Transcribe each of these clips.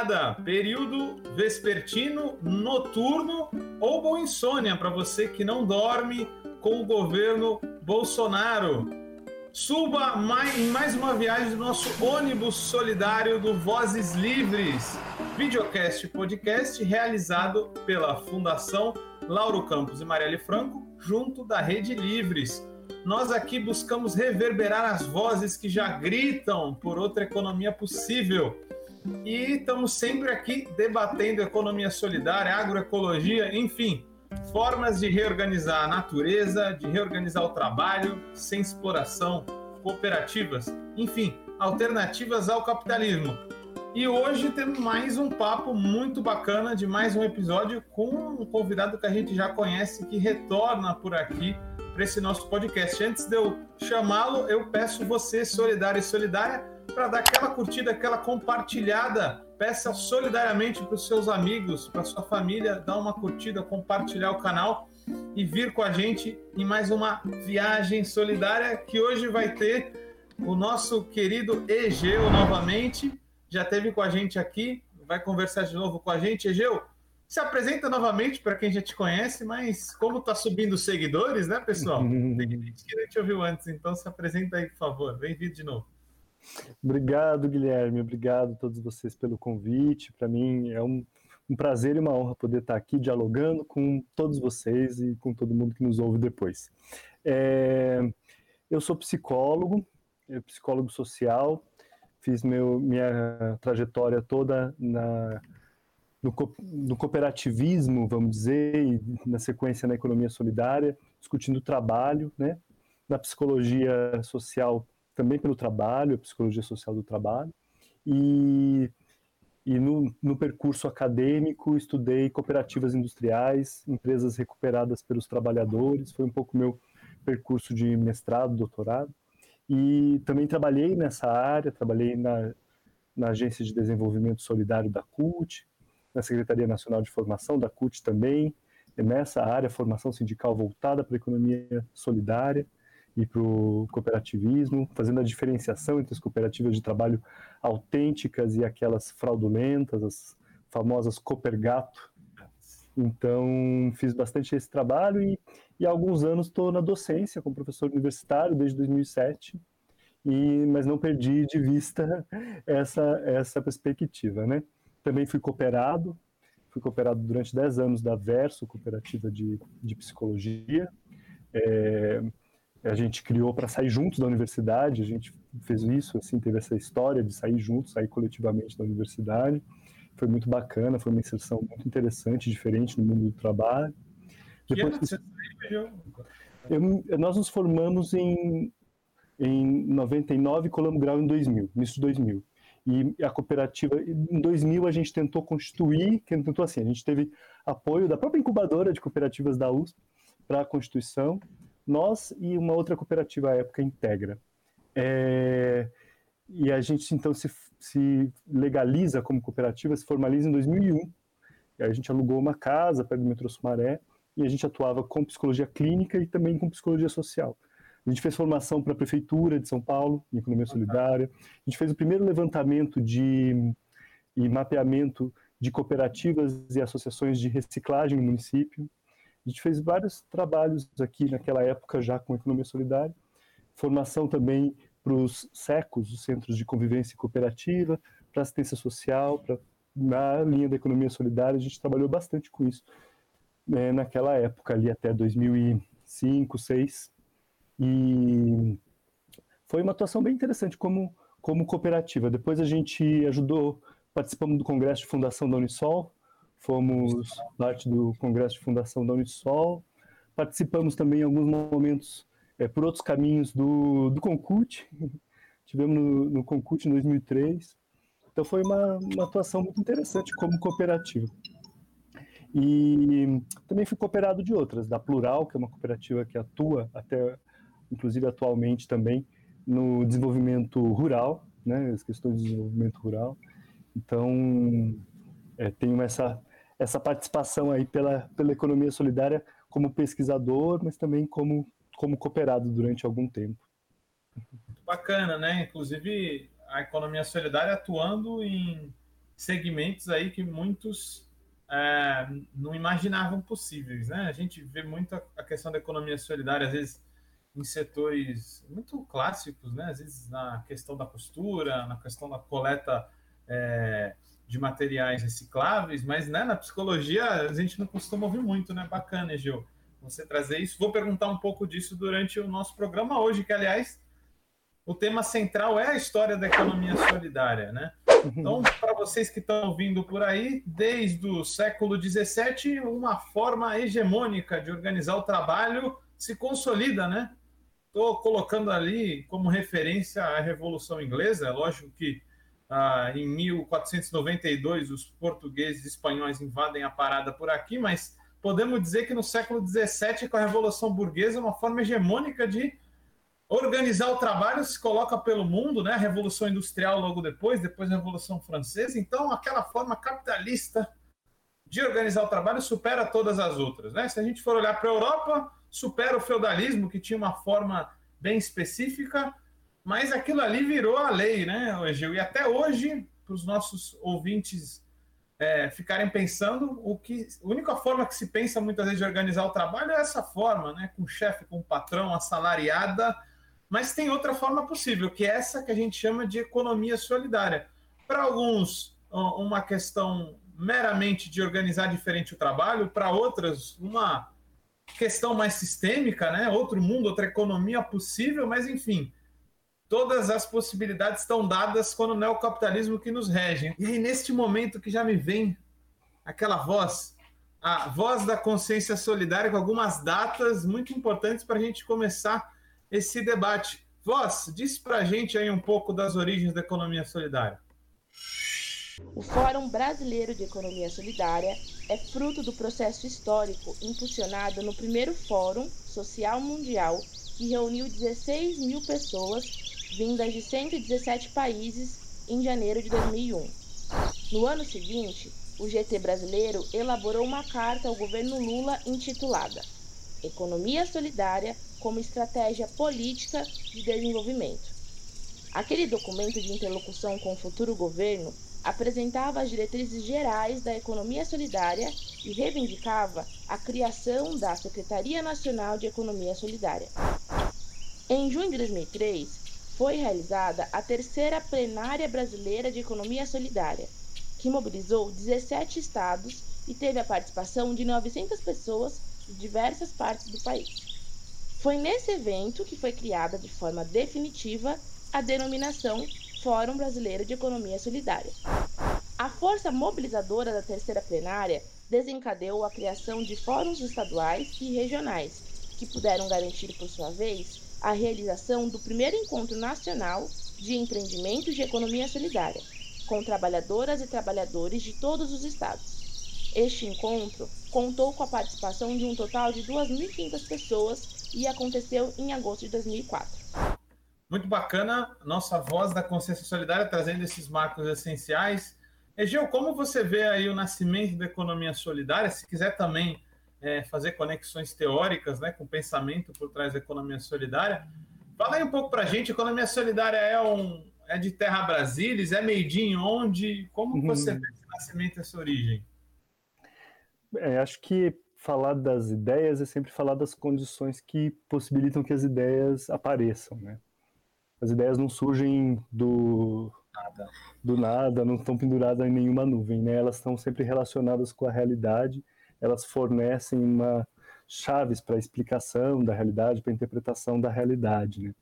madrugada, período vespertino, noturno ou boa insônia para você que não dorme com o governo Bolsonaro. Suba em mais uma viagem do nosso ônibus solidário do Vozes Livres, videocast podcast realizado pela Fundação Lauro Campos e Marielle Franco, junto da Rede Livres. Nós aqui buscamos reverberar as vozes que já gritam por outra economia possível. E estamos sempre aqui debatendo economia solidária, agroecologia, enfim, formas de reorganizar a natureza, de reorganizar o trabalho sem exploração, cooperativas, enfim, alternativas ao capitalismo. E hoje temos mais um papo muito bacana de mais um episódio com um convidado que a gente já conhece que retorna por aqui para esse nosso podcast. Antes de eu chamá-lo, eu peço você, solidário e solidária, para dar aquela curtida, aquela compartilhada. Peça solidariamente para os seus amigos, para sua família, dar uma curtida, compartilhar o canal e vir com a gente em mais uma viagem solidária que hoje vai ter o nosso querido Egeu novamente. Já teve com a gente aqui, vai conversar de novo com a gente. Egeu, se apresenta novamente para quem já te conhece, mas como está subindo os seguidores, né, pessoal? Tem gente que não te ouviu antes, então se apresenta aí, por favor. Bem-vindo de novo. Obrigado, Guilherme. Obrigado a todos vocês pelo convite. Para mim é um, um, prazer e uma honra poder estar aqui dialogando com todos vocês e com todo mundo que nos ouve depois. É, eu sou psicólogo, psicólogo social, fiz meu, minha trajetória toda na no, no cooperativismo, vamos dizer, e na sequência na economia solidária, discutindo trabalho, né? Na psicologia social, também pelo trabalho, psicologia social do trabalho. E, e no, no percurso acadêmico, estudei cooperativas industriais, empresas recuperadas pelos trabalhadores. Foi um pouco meu percurso de mestrado, doutorado. E também trabalhei nessa área, trabalhei na, na Agência de Desenvolvimento Solidário da CUT, na Secretaria Nacional de Formação, da CUT também, nessa área, formação sindical voltada para a economia solidária e para o cooperativismo, fazendo a diferenciação entre as cooperativas de trabalho autênticas e aquelas fraudulentas, as famosas Coopergato. Então, fiz bastante esse trabalho e, e há alguns anos estou na docência como professor universitário desde 2007, e, mas não perdi de vista essa, essa perspectiva, né? Também fui cooperado, fui cooperado durante 10 anos da Verso, cooperativa de, de psicologia. É, a gente criou para sair juntos da universidade, a gente fez isso, assim, teve essa história de sair juntos, sair coletivamente da universidade. Foi muito bacana, foi uma inserção muito interessante, diferente no mundo do trabalho. Depois, que ano eu, nós nos formamos em, em 99 e colamos grau em 2000, início de 2000. E a cooperativa, em 2000, a gente tentou constituir, tentou assim, a gente teve apoio da própria incubadora de cooperativas da USP para a constituição, nós e uma outra cooperativa à época, Integra. É, e a gente, então, se, se legaliza como cooperativa, se formaliza em 2001. E a gente alugou uma casa perto do metrô Sumaré e a gente atuava com psicologia clínica e também com psicologia social. A gente fez formação para a Prefeitura de São Paulo, em Economia Solidária. A gente fez o primeiro levantamento de, e mapeamento de cooperativas e associações de reciclagem no município. Gente fez vários trabalhos aqui naquela época já com Economia Solidária. Formação também para os SECOS, os Centros de Convivência Cooperativa, para assistência social, pra, na linha da Economia Solidária. A gente trabalhou bastante com isso né, naquela época, ali até 2005, 2006. E foi uma atuação bem interessante como, como cooperativa. Depois a gente ajudou, participamos do congresso de fundação da Unisol, fomos parte do congresso de fundação da Unisol, participamos também em alguns momentos é, por outros caminhos do, do Concute, tivemos no, no em 2003, então foi uma, uma atuação muito interessante como cooperativa. E também fui cooperado de outras, da Plural, que é uma cooperativa que atua até inclusive atualmente também no desenvolvimento rural, né, as questões de desenvolvimento rural. Então, é, tenho essa, essa participação aí pela, pela economia solidária como pesquisador, mas também como, como cooperado durante algum tempo. Bacana, né? Inclusive, a economia solidária atuando em segmentos aí que muitos é, não imaginavam possíveis, né? A gente vê muito a questão da economia solidária, às vezes em setores muito clássicos, né? Às vezes na questão da costura, na questão da coleta é, de materiais recicláveis, mas né, na psicologia a gente não costuma ouvir muito, né? Bacana, Gil, você trazer isso. Vou perguntar um pouco disso durante o nosso programa hoje, que aliás o tema central é a história da economia solidária, né? Uhum. Então, para vocês que estão ouvindo por aí, desde o século XVII, uma forma hegemônica de organizar o trabalho se consolida, né? Estou colocando ali como referência a Revolução Inglesa. É lógico que ah, em 1492 os portugueses e espanhóis invadem a parada por aqui, mas podemos dizer que no século XVII, com a Revolução Burguesa, uma forma hegemônica de organizar o trabalho se coloca pelo mundo, né? A Revolução Industrial logo depois, depois a Revolução Francesa. Então, aquela forma capitalista de organizar o trabalho supera todas as outras, né? Se a gente for olhar para a Europa, supera o feudalismo, que tinha uma forma bem específica, mas aquilo ali virou a lei, né, Egil? E até hoje, para os nossos ouvintes é, ficarem pensando, o que, a única forma que se pensa muitas vezes de organizar o trabalho é essa forma, né? Com chefe, com patrão, assalariada mas tem outra forma possível, que é essa que a gente chama de economia solidária. Para alguns, uma questão meramente de organizar diferente o trabalho, para outras, uma questão mais sistêmica, né? outro mundo, outra economia possível, mas enfim, todas as possibilidades estão dadas quando não é o capitalismo que nos rege. E aí, neste momento que já me vem aquela voz, a voz da consciência solidária, com algumas datas muito importantes para a gente começar esse debate. Voz, diz para a gente aí um pouco das origens da economia solidária. O Fórum Brasileiro de Economia Solidária é fruto do processo histórico impulsionado no primeiro Fórum Social Mundial, que reuniu 16 mil pessoas vindas de 117 países em janeiro de 2001. No ano seguinte, o GT brasileiro elaborou uma carta ao governo Lula intitulada Economia Solidária como estratégia política de desenvolvimento. Aquele documento de interlocução com o futuro governo apresentava as diretrizes gerais da economia solidária e reivindicava a criação da Secretaria Nacional de Economia Solidária. Em junho de 2003, foi realizada a terceira plenária brasileira de economia solidária, que mobilizou 17 estados e teve a participação de 900 pessoas de diversas partes do país. Foi nesse evento que foi criada de forma definitiva a denominação Fórum Brasileiro de Economia Solidária. A força mobilizadora da terceira plenária desencadeou a criação de fóruns estaduais e regionais, que puderam garantir, por sua vez, a realização do primeiro encontro nacional de empreendimentos de economia solidária, com trabalhadoras e trabalhadores de todos os estados. Este encontro contou com a participação de um total de 2.500 pessoas e aconteceu em agosto de 2004. Muito bacana, nossa voz da consciência solidária trazendo esses marcos essenciais. Egeu, como você vê aí o nascimento da economia solidária? Se quiser também é, fazer conexões teóricas né, com o pensamento por trás da economia solidária, fala aí um pouco para a gente. Economia solidária é, um, é de terra Brasília, é meio onde? Como uhum. você vê esse nascimento, essa origem? É, acho que falar das ideias é sempre falar das condições que possibilitam que as ideias apareçam, né? As ideias não surgem do nada, do nada não estão penduradas em nenhuma nuvem, né? Elas estão sempre relacionadas com a realidade, elas fornecem uma chaves para a explicação da realidade, para a interpretação da realidade, né?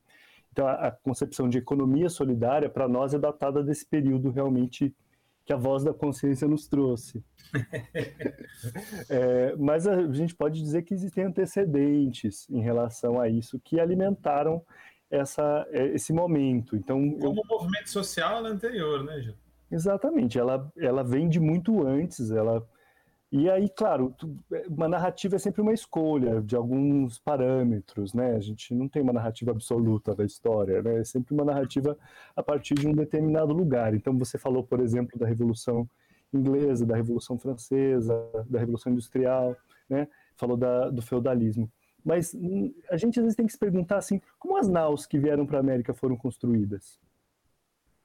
Então, a, a concepção de economia solidária, para nós, é datada desse período realmente que a voz da consciência nos trouxe. é, mas a gente pode dizer que existem antecedentes em relação a isso que alimentaram essa, é, esse momento. Então, Como eu... o movimento social é anterior, né, Gil? Exatamente, ela, ela vem de muito antes, ela e aí, claro, uma narrativa é sempre uma escolha de alguns parâmetros, né? A gente não tem uma narrativa absoluta da história, né? É sempre uma narrativa a partir de um determinado lugar. Então, você falou, por exemplo, da Revolução Inglesa, da Revolução Francesa, da Revolução Industrial, né? Falou da, do feudalismo. Mas hum, a gente às vezes tem que se perguntar assim, como as naus que vieram para a América foram construídas?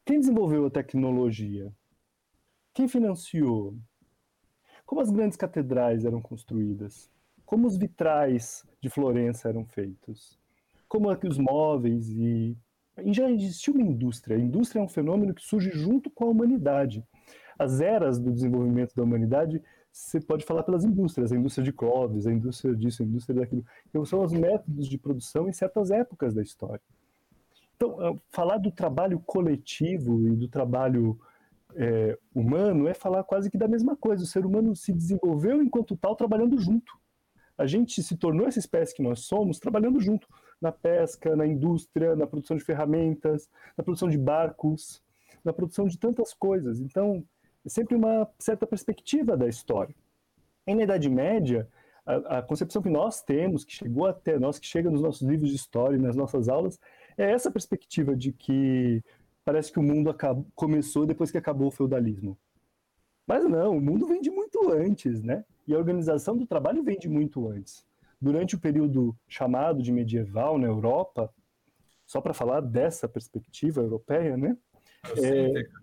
Quem desenvolveu a tecnologia? Quem financiou? Como as grandes catedrais eram construídas? Como os vitrais de Florença eram feitos? Como é que os móveis e já existiu uma indústria. A indústria é um fenômeno que surge junto com a humanidade. As eras do desenvolvimento da humanidade, você pode falar pelas indústrias, a indústria de Clovis, a indústria disso, a indústria daquilo. Então, são os métodos de produção em certas épocas da história. Então, falar do trabalho coletivo e do trabalho é, humano é falar quase que da mesma coisa. O ser humano se desenvolveu enquanto tal trabalhando junto. A gente se tornou essa espécie que nós somos trabalhando junto na pesca, na indústria, na produção de ferramentas, na produção de barcos, na produção de tantas coisas. Então, é sempre uma certa perspectiva da história. E na Idade Média, a, a, concepção que nós temos, que chegou até nós, que chega nos nossos livros de história e nas nossas aulas, é essa perspectiva de que parece que o mundo acabou, começou depois que acabou o feudalismo. Mas não, o mundo vem de muito antes, né? E a organização do trabalho vem de muito antes durante o período chamado de medieval na Europa, só para falar dessa perspectiva europeia, né? Eurocêntrica.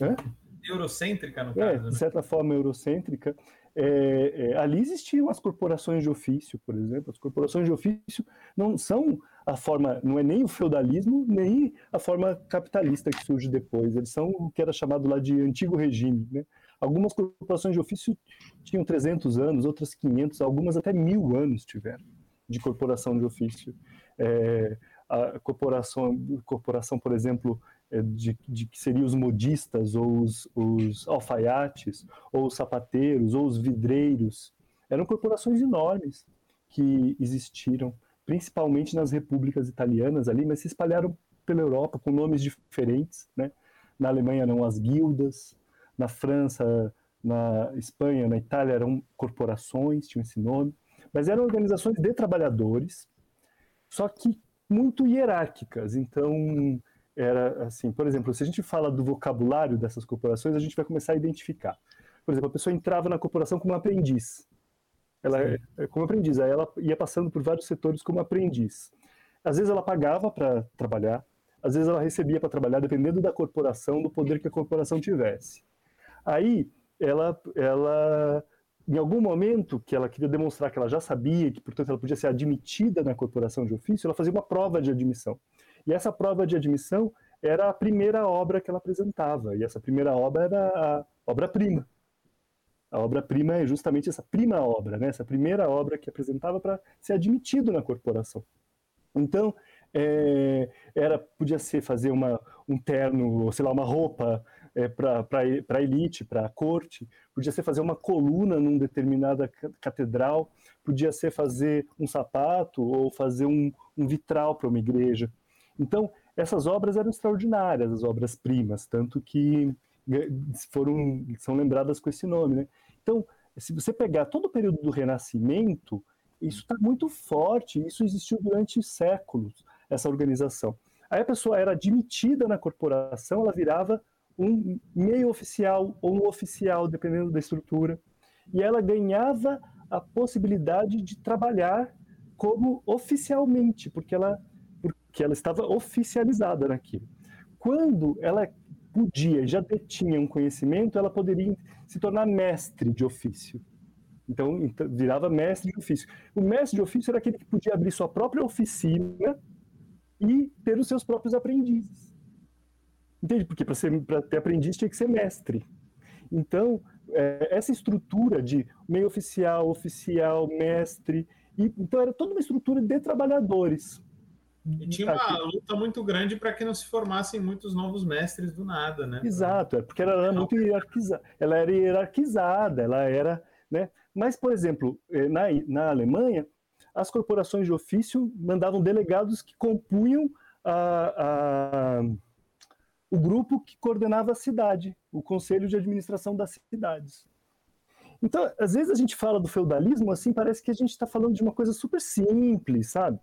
É... Eurocêntrica, no é, caso. É, de certa forma, eurocêntrica. É, é, ali existiam as corporações de ofício, por exemplo. As corporações de ofício não são a forma, não é nem o feudalismo, nem a forma capitalista que surge depois. Eles são o que era chamado lá de antigo regime, né? Algumas corporações de ofício tinham 300 anos, outras 500, algumas até mil anos tiveram de corporação de ofício. É, a corporação, corporação, por exemplo, é, de, de que seriam os modistas, ou os, os alfaiates, ou os sapateiros, ou os vidreiros, eram corporações enormes que existiram, principalmente nas repúblicas italianas ali, mas se espalharam pela Europa com nomes diferentes, né? Na Alemanha eram as guildas, na França, na Espanha, na Itália eram corporações, tinham esse nome, mas eram organizações de trabalhadores, só que muito hierárquicas. Então, era assim, por exemplo, se a gente fala do vocabulário dessas corporações, a gente vai começar a identificar. Por exemplo, a pessoa entrava na corporação como aprendiz. Ela é, é como aprendiz, aí ela ia passando por vários setores como aprendiz. Às vezes ela pagava para trabalhar, às vezes ela recebia para trabalhar, dependendo da corporação, do poder que a corporação tivesse. Aí, ela, ela, em algum momento que ela queria demonstrar que ela já sabia, que, portanto, ela podia ser admitida na corporação de ofício, ela fazia uma prova de admissão. E essa prova de admissão era a primeira obra que ela apresentava, e essa primeira obra era a obra-prima. A obra-prima é justamente essa prima obra, né? essa primeira obra que apresentava para ser admitido na corporação. Então, é, era podia ser fazer uma, um terno, sei lá, uma roupa é, para a elite, para a corte, podia ser fazer uma coluna numa determinada catedral, podia ser fazer um sapato ou fazer um, um vitral para uma igreja. Então, essas obras eram extraordinárias, as obras-primas, tanto que é, foram são lembradas com esse nome. Né? Então, se você pegar todo o período do Renascimento, isso está muito forte, isso existiu durante séculos, essa organização. Aí a pessoa era admitida na corporação, ela virava um meio oficial ou um oficial, dependendo da estrutura, e ela ganhava a possibilidade de trabalhar como oficialmente, porque ela, porque ela estava oficializada naquilo. Quando ela podia, já detinha um conhecimento, ela poderia se tornar mestre de ofício. Então, então, virava mestre de ofício. O mestre de ofício era aquele que podia abrir sua própria oficina e ter os seus próprios aprendizes. Entende? Porque para ter aprendiz tinha que ser mestre. Então, é, essa estrutura de meio oficial, oficial, mestre, e, então era toda uma estrutura de trabalhadores. E tinha uma luta muito grande para que não se formassem muitos novos mestres do nada, né? Exato, é porque ela era muito hierarquizada, ela era hierarquizada, ela era, né? Mas, por exemplo, eh, na, na Alemanha, as corporações de ofício mandavam delegados que compunham a, a o grupo que coordenava a cidade, o Conselho de Administração das Cidades. Então, às vezes a gente fala do feudalismo assim, parece que a gente está falando de uma coisa super simples, sabe?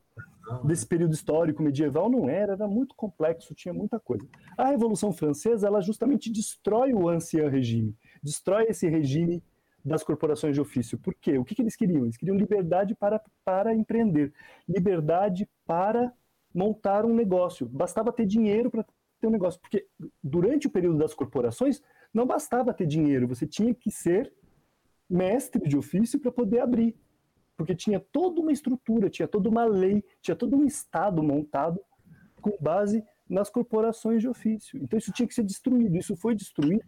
Desse período histórico medieval não era, era muito complexo, tinha muita coisa. A Revolução Francesa, ela justamente destrói o ancien regime, destrói esse regime das corporações de ofício. Por quê? O que, que eles queriam? Eles queriam liberdade para, para empreender, liberdade para montar um negócio. Bastava ter dinheiro para ter um negócio. Porque durante o período das corporações, não bastava ter dinheiro, você tinha que ser mestre de ofício para poder abrir. Porque tinha toda uma estrutura, tinha toda uma lei, tinha todo um Estado montado com base nas corporações de ofício. Então isso tinha que ser destruído. Isso foi destruído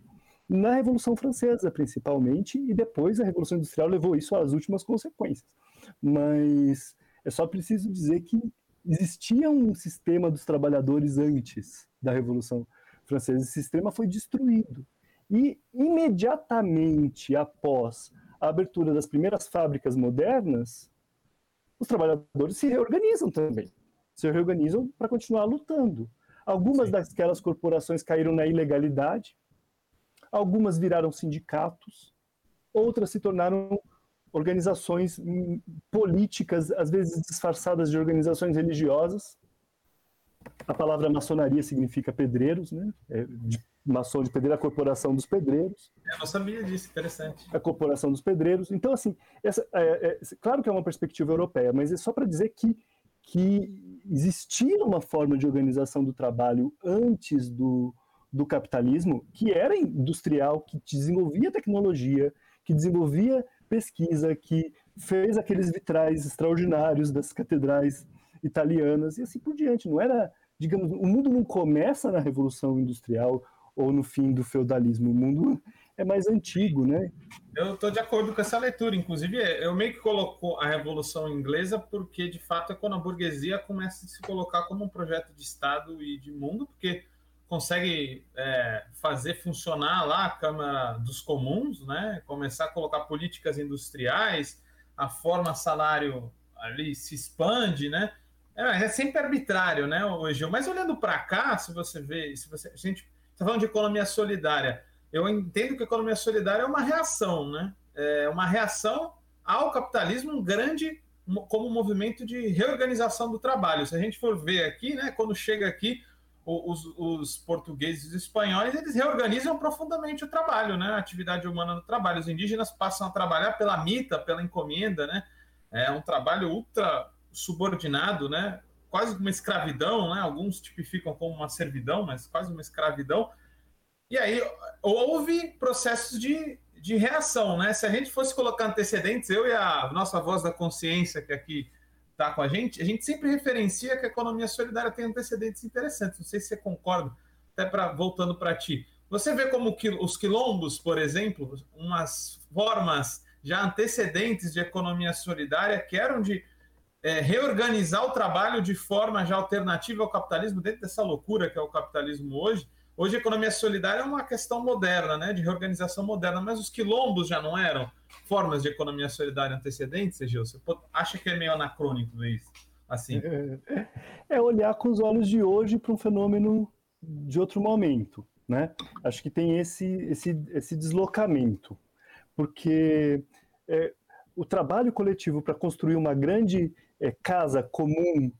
na Revolução Francesa, principalmente, e depois a Revolução Industrial levou isso às últimas consequências. Mas é só preciso dizer que existia um sistema dos trabalhadores antes da Revolução Francesa. Esse sistema foi destruído. E imediatamente após a abertura das primeiras fábricas modernas, os trabalhadores se reorganizam também. Se reorganizam para continuar lutando. Algumas Sim. daquelas corporações caíram na ilegalidade, algumas viraram sindicatos, outras se tornaram organizações políticas, às vezes disfarçadas de organizações religiosas. A palavra maçonaria significa pedreiros, né? É de maçom de pedreiro, a corporação dos pedreiros. Eu não sabia disso, interessante. A corporação dos pedreiros. Então, assim, essa, é, é, claro que é uma perspectiva europeia, mas é só para dizer que, que existia uma forma de organização do trabalho antes do, do capitalismo que era industrial, que desenvolvia tecnologia, que desenvolvia pesquisa, que fez aqueles vitrais extraordinários das catedrais italianas e assim por diante. Não era, digamos, o mundo não começa na Revolução Industrial ou no fim do feudalismo. O mundo é mais antigo, né? Eu estou de acordo com essa leitura. Inclusive, eu meio que coloco a Revolução Inglesa porque, de fato, é quando a burguesia começa a se colocar como um projeto de Estado e de mundo, porque consegue é, fazer funcionar lá a Câmara dos Comuns, né? começar a colocar políticas industriais, a forma salário ali se expande, né? É, é sempre arbitrário, né, hoje. Mas olhando para cá, se você vê, se você, a gente está falando de economia solidária, eu entendo que a economia solidária é uma reação, né? É uma reação ao capitalismo, um grande como um movimento de reorganização do trabalho. Se a gente for ver aqui, né, quando chega aqui os, os, portugueses e os espanhóis, eles reorganizam profundamente o trabalho, né? A atividade humana no trabalho. Os indígenas passam a trabalhar pela mita, pela encomenda, né? É um trabalho ultra subordinado, né? Quase uma escravidão, né? Alguns tipificam como uma servidão, mas quase uma escravidão. E aí houve processos de, de reação, né? Se a gente fosse colocar antecedentes, eu e a nossa voz da consciência que aqui está com a gente, a gente sempre referencia que a economia solidária tem antecedentes interessantes. Não sei se você concorda, até para voltando para ti. Você vê como que os quilombos, por exemplo, umas formas já antecedentes de economia solidária que eram de é, reorganizar o trabalho de forma já alternativa ao capitalismo, dentro dessa loucura que é o capitalismo hoje. Hoje a economia solidária é uma questão moderna, né, de reorganização moderna, mas os quilombos já não eram formas de economia solidária antecedentes, Gil? Você acha que é meio anacrônico isso? Assim? É, é olhar com os olhos de hoje para um fenômeno de outro momento, né? Acho que tem esse, esse, esse deslocamento, porque é, o trabalho coletivo para construir uma grande é, casa comum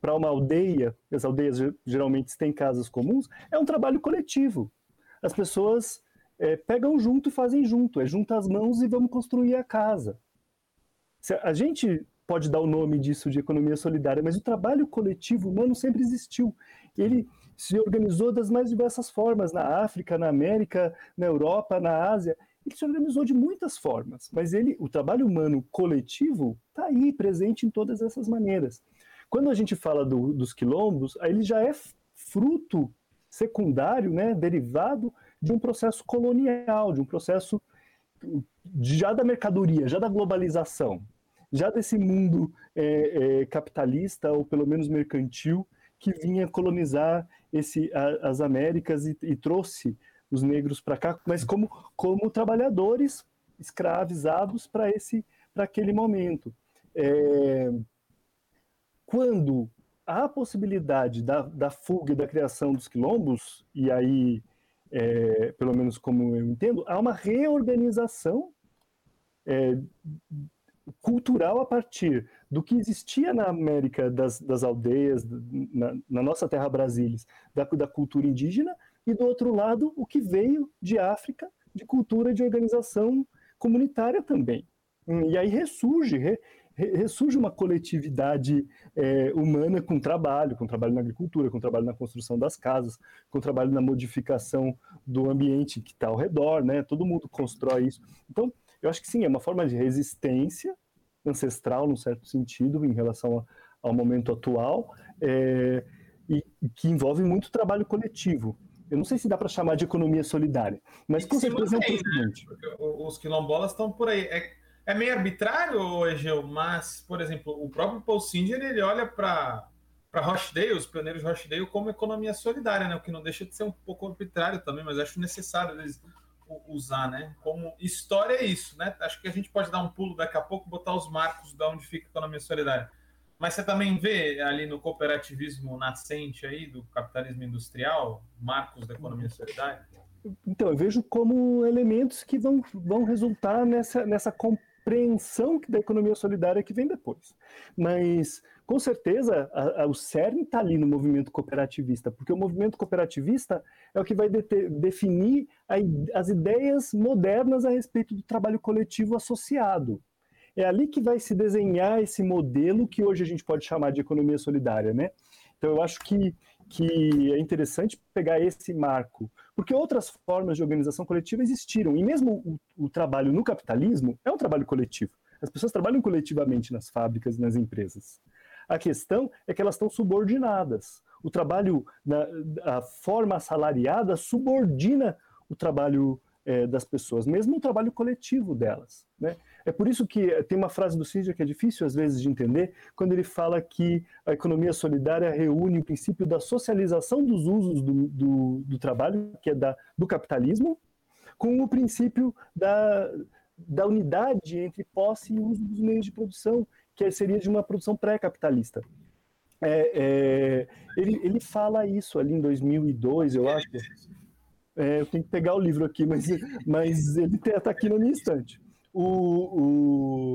para uma aldeia, as aldeias geralmente têm casas comuns, é um trabalho coletivo. As pessoas é, pegam junto e fazem junto, é juntar as mãos e vamos construir a casa. A gente pode dar o nome disso de economia solidária, mas o trabalho coletivo humano sempre existiu. Ele se organizou das mais diversas formas, na África, na América, na Europa, na Ásia. Ele se organizou de muitas formas, mas ele, o trabalho humano coletivo está aí, presente em todas essas maneiras. Quando a gente fala do, dos quilombos, ele já é fruto secundário, né, derivado de um processo colonial, de um processo já da mercadoria, já da globalização, já desse mundo é, é, capitalista ou pelo menos mercantil que vinha colonizar esse, a, as Américas e, e trouxe os negros para cá, mas como, como trabalhadores escravizados para esse para aquele momento. É, quando há a possibilidade da, da fuga e da criação dos quilombos, e aí é, pelo menos como eu entendo, há uma reorganização é, cultural a partir do que existia na América das, das aldeias, na, na, nossa terra Brasília, da, da, cultura indígena, e do outro lado, o que veio de África, de cultura de organização comunitária também. E aí ressurge, re, ressurge uma coletividade é, humana com trabalho, com trabalho na agricultura, com trabalho na construção das casas, com trabalho na modificação do ambiente que está ao redor, né? Todo mundo constrói isso. Então, eu acho que sim, é uma forma de resistência ancestral, num certo sentido, em relação ao momento atual, é, e que envolve muito trabalho coletivo. Eu não sei se dá para chamar de economia solidária, mas com certeza mantém, é um precedente. Né? Os quilombolas estão por aí. É, é meio arbitrário, Egeu, mas, por exemplo, o próprio Paul Singer, ele olha para para Rochdale, os pioneiros de Rochdale, como economia solidária, né? O que não deixa de ser um pouco arbitrário também, mas acho necessário eles usar, né? Como história é isso, né? Acho que a gente pode dar um pulo daqui a pouco, botar os marcos de onde fica a economia solidária. Mas você também vê ali no cooperativismo nascente aí do capitalismo industrial, marcos da economia solidária? Então, eu vejo como elementos que vão, vão resultar nessa, nessa compreensão da economia solidária que vem depois. Mas, com certeza, a, a, o cerne está ali no movimento cooperativista, porque o movimento cooperativista é o que vai de, definir a, as ideias modernas a respeito do trabalho coletivo associado. É ali que vai se desenhar esse modelo que hoje a gente pode chamar de economia solidária, né? Então eu acho que, que é interessante pegar esse marco, porque outras formas de organização coletiva existiram, e mesmo o, o trabalho no capitalismo é um trabalho coletivo. As pessoas trabalham coletivamente nas fábricas, nas empresas. A questão é que elas estão subordinadas. O trabalho, na, a forma assalariada subordina o trabalho é, das pessoas, mesmo o trabalho coletivo delas. Né? É por isso que tem uma frase do Cid que é difícil às vezes de entender, quando ele fala que a economia solidária reúne o princípio da socialização dos usos do, do, do trabalho, que é da, do capitalismo, com o princípio da, da unidade entre posse e uso dos meios de produção, que seria de uma produção pré-capitalista. É, é, ele, ele fala isso ali em 2002, eu acho. É, eu tenho que pegar o livro aqui, mas, mas ele está aqui na minha estante. O,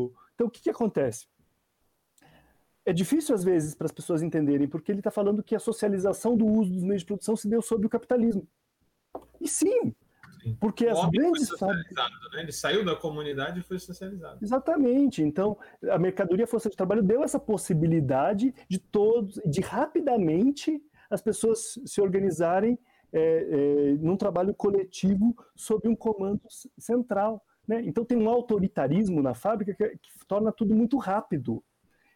o... Então, o que, que acontece? É difícil, às vezes, para as pessoas entenderem, porque ele está falando que a socialização do uso dos meios de produção se deu sob o capitalismo. E sim, porque as grandes fábricas. Né? Ele saiu da comunidade e foi socializado. Exatamente. Então, a mercadoria força de trabalho deu essa possibilidade de todos, de rapidamente as pessoas se organizarem é, é, num trabalho coletivo sob um comando central. Né? Então tem um autoritarismo na fábrica que, que torna tudo muito rápido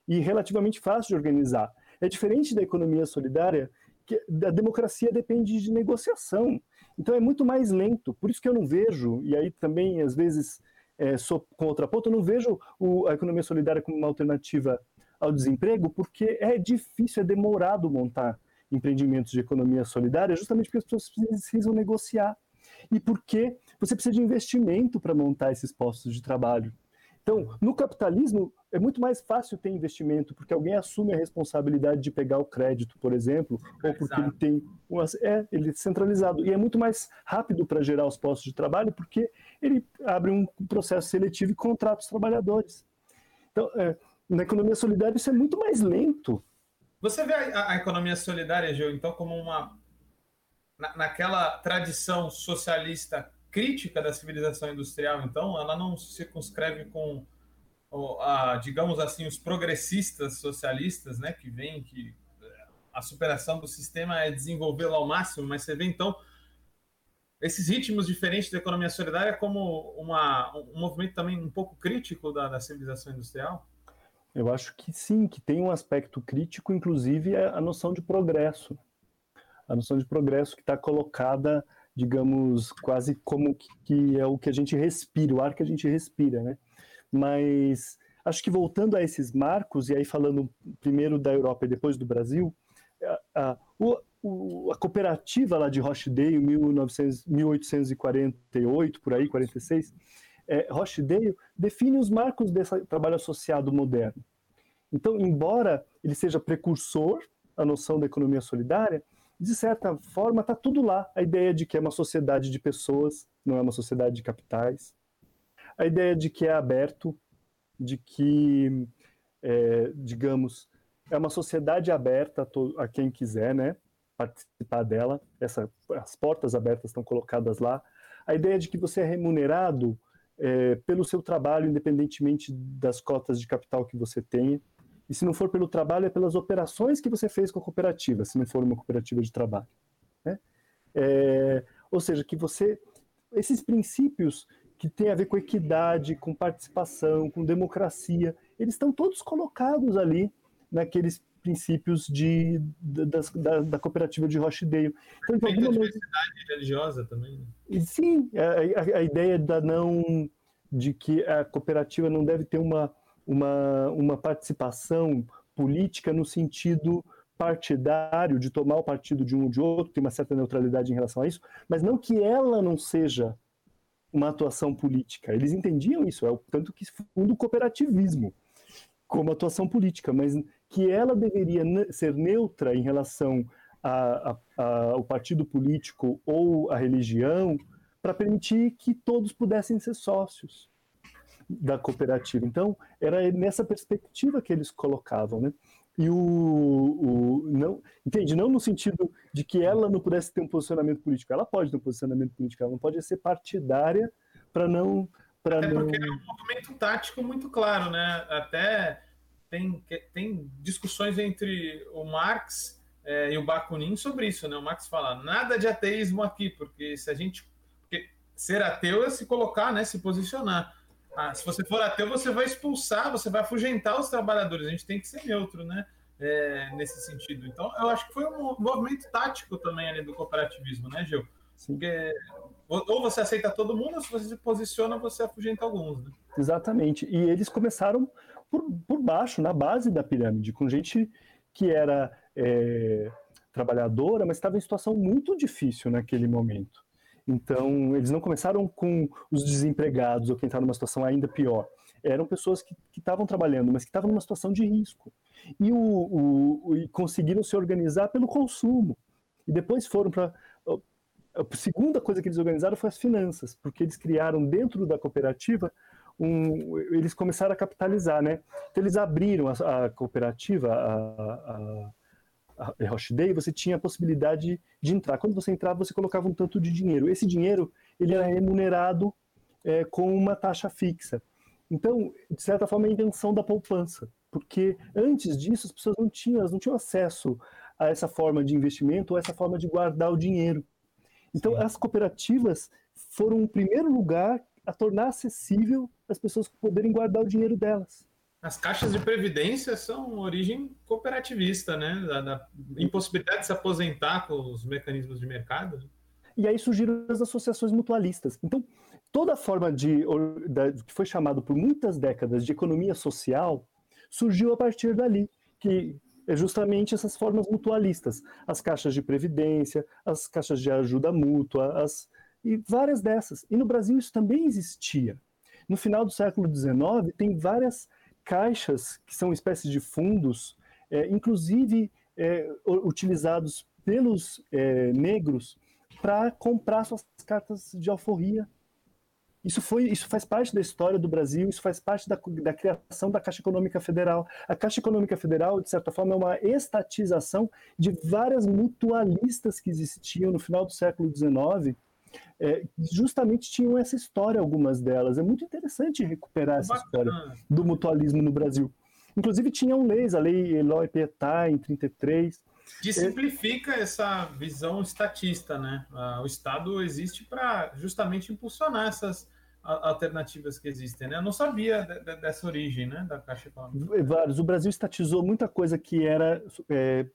e relativamente fácil de organizar. É diferente da economia solidária, que a democracia depende de negociação. Então é muito mais lento. Por isso que eu não vejo, e aí também às vezes é, sou contraponto, eu não vejo o, a economia solidária como uma alternativa ao desemprego, porque é difícil, é demorado montar empreendimentos de economia solidária, justamente porque as pessoas precisam negociar e porque você precisa de investimento para montar esses postos de trabalho. Então, no capitalismo, é muito mais fácil ter investimento, porque alguém assume a responsabilidade de pegar o crédito, por exemplo, ou porque ele tem uma, é, ele é centralizado. E é muito mais rápido para gerar os postos de trabalho, porque ele abre um processo seletivo e contrata os trabalhadores. Então, é, na economia solidária, isso é muito mais lento. Você vê a, a economia solidária, Gil, então, como uma na, naquela tradição socialista crítica da civilização industrial, então, ela não se circunscreve com, a, digamos assim, os progressistas socialistas, né, que vêm que eh, a superação do sistema é desenvolvê-lo ao máximo, mas você vê, então, esses ritmos diferentes da economia solidária como uma, um movimento também um pouco crítico da, da civilização industrial? Eu acho que sim, que tem um aspecto crítico, inclusive é a noção de progresso a noção de progresso que está colocada, digamos, quase como que, é o que a gente respira, o ar que a gente respira, né? Mas acho que voltando a esses marcos, e aí falando primeiro da Europa e depois do Brasil, a, a, o, a cooperativa lá de Rochdale, 1900, 1848, por aí, 46, é, Rochdale define os marcos desse trabalho associado moderno. Então, embora ele seja precursor à noção da economia solidária, de certa forma, está tudo lá. A ideia de que é uma sociedade de pessoas, não é uma sociedade de capitais. A ideia de que é aberto, de que, é, digamos, é uma sociedade aberta a, quem quiser, né? Participar dela. Essa, as portas abertas estão colocadas lá. A ideia de que você é remunerado é, pelo seu trabalho, independentemente das cotas de capital que você tenha. E se não for pelo trabalho, é pelas operações que você fez com a cooperativa, se não for uma cooperativa de trabalho. Né? É, ou seja, que você. Esses princípios que têm a ver com equidade, com participação, com democracia, eles estão todos colocados ali naqueles princípios de, da, da, da cooperativa de Rochdale. Então, de alguma diversidade religiosa também. Né? Sim, a, a, a, ideia da não de que a cooperativa não deve ter uma, uma, uma participação política no sentido partidário, de tomar o partido de um ou de outro, tem uma certa neutralidade em relação a isso, mas não que ela não seja uma atuação política. Eles entendiam isso, é o tanto que fundo o cooperativismo como atuação política, mas que ela deveria ser neutra em relação a, a, a, ao partido político ou à religião para permitir que todos pudessem ser sócios da cooperativa. Então, era nessa perspectiva que eles colocavam, né? E o, o não, entende? Não no sentido de que ela não pudesse ter um posicionamento político. Ela pode ter um posicionamento político, ela não pode ser partidária para não para não... porque é um movimento tático muito claro, né? Até tem, tem discussões entre o Marx é, e o Bakunin sobre isso, né? O Marx fala nada de ateísmo aqui, porque se a gente porque ser ateu é se colocar, né? Se posicionar. Ah, se você for ateu, você vai expulsar, você vai afugentar os trabalhadores. A gente tem que ser neutro, né? É, nesse sentido. Então, eu acho que foi um movimento tático também ali do cooperativismo, né, Gil? Porque ou você aceita todo mundo, ou se você se posiciona, você afugenta alguns. Né? Exatamente. E eles começaram por, por baixo, na base da pirâmide, com gente que era é, trabalhadora, mas estava em situação muito difícil naquele momento. Então, eles não começaram com os desempregados ou quem está numa situação ainda pior. Eram pessoas que estavam trabalhando, mas que estavam numa situação de risco. E, o, o, o, conseguiram se organizar pelo consumo. E depois foram para. A segunda coisa que eles organizaram foi as finanças, porque eles criaram dentro da cooperativa um, eles começaram a capitalizar, né? Então eles abriram a, a cooperativa, a Roche Day, você tinha a possibilidade de entrar. Quando você entrava, você colocava um tanto de dinheiro. Esse dinheiro ele era remunerado é, com uma taxa fixa. Então, de certa forma, é a invenção da poupança, porque antes disso as pessoas não tinham, não tinham acesso a essa forma de investimento ou essa forma de guardar o dinheiro. Então, Sim. as cooperativas foram o primeiro lugar a tornar acessível as pessoas poderem guardar o dinheiro delas. As caixas de previdência são origem cooperativista, né? Da, da impossibilidade de se aposentar com os mecanismos de mercado. E aí surgiram as associações mutualistas. Então, toda forma de, de que foi chamado por muitas décadas de economia social surgiu a partir dali, que é justamente essas formas mutualistas, as caixas de previdência, as caixas de ajuda mútua, as, e várias dessas. E no Brasil isso também existia. No final do século XIX, tem várias caixas que são espécies de fundos, é, inclusive é, utilizados pelos é, negros para comprar suas cartas de alforria. Isso, foi, isso faz parte da história do Brasil, isso faz parte da, da criação da Caixa Econômica Federal. A Caixa Econômica Federal, de certa forma, é uma estatização de várias mutualistas que existiam no final do século XIX, é, justamente tinham essa história, algumas delas. É muito interessante recuperar essa história do mutualismo no Brasil. Inclusive, tinham leis, a lei Eloy Pietà, em 33. Desimplifica é... essa visão estatista, né? O Estado existe para justamente impulsionar essas alternativas que existem, né? Eu não sabia dessa origem, né, da Caixa Econômica. Vários. O Brasil estatizou muita coisa que era, é,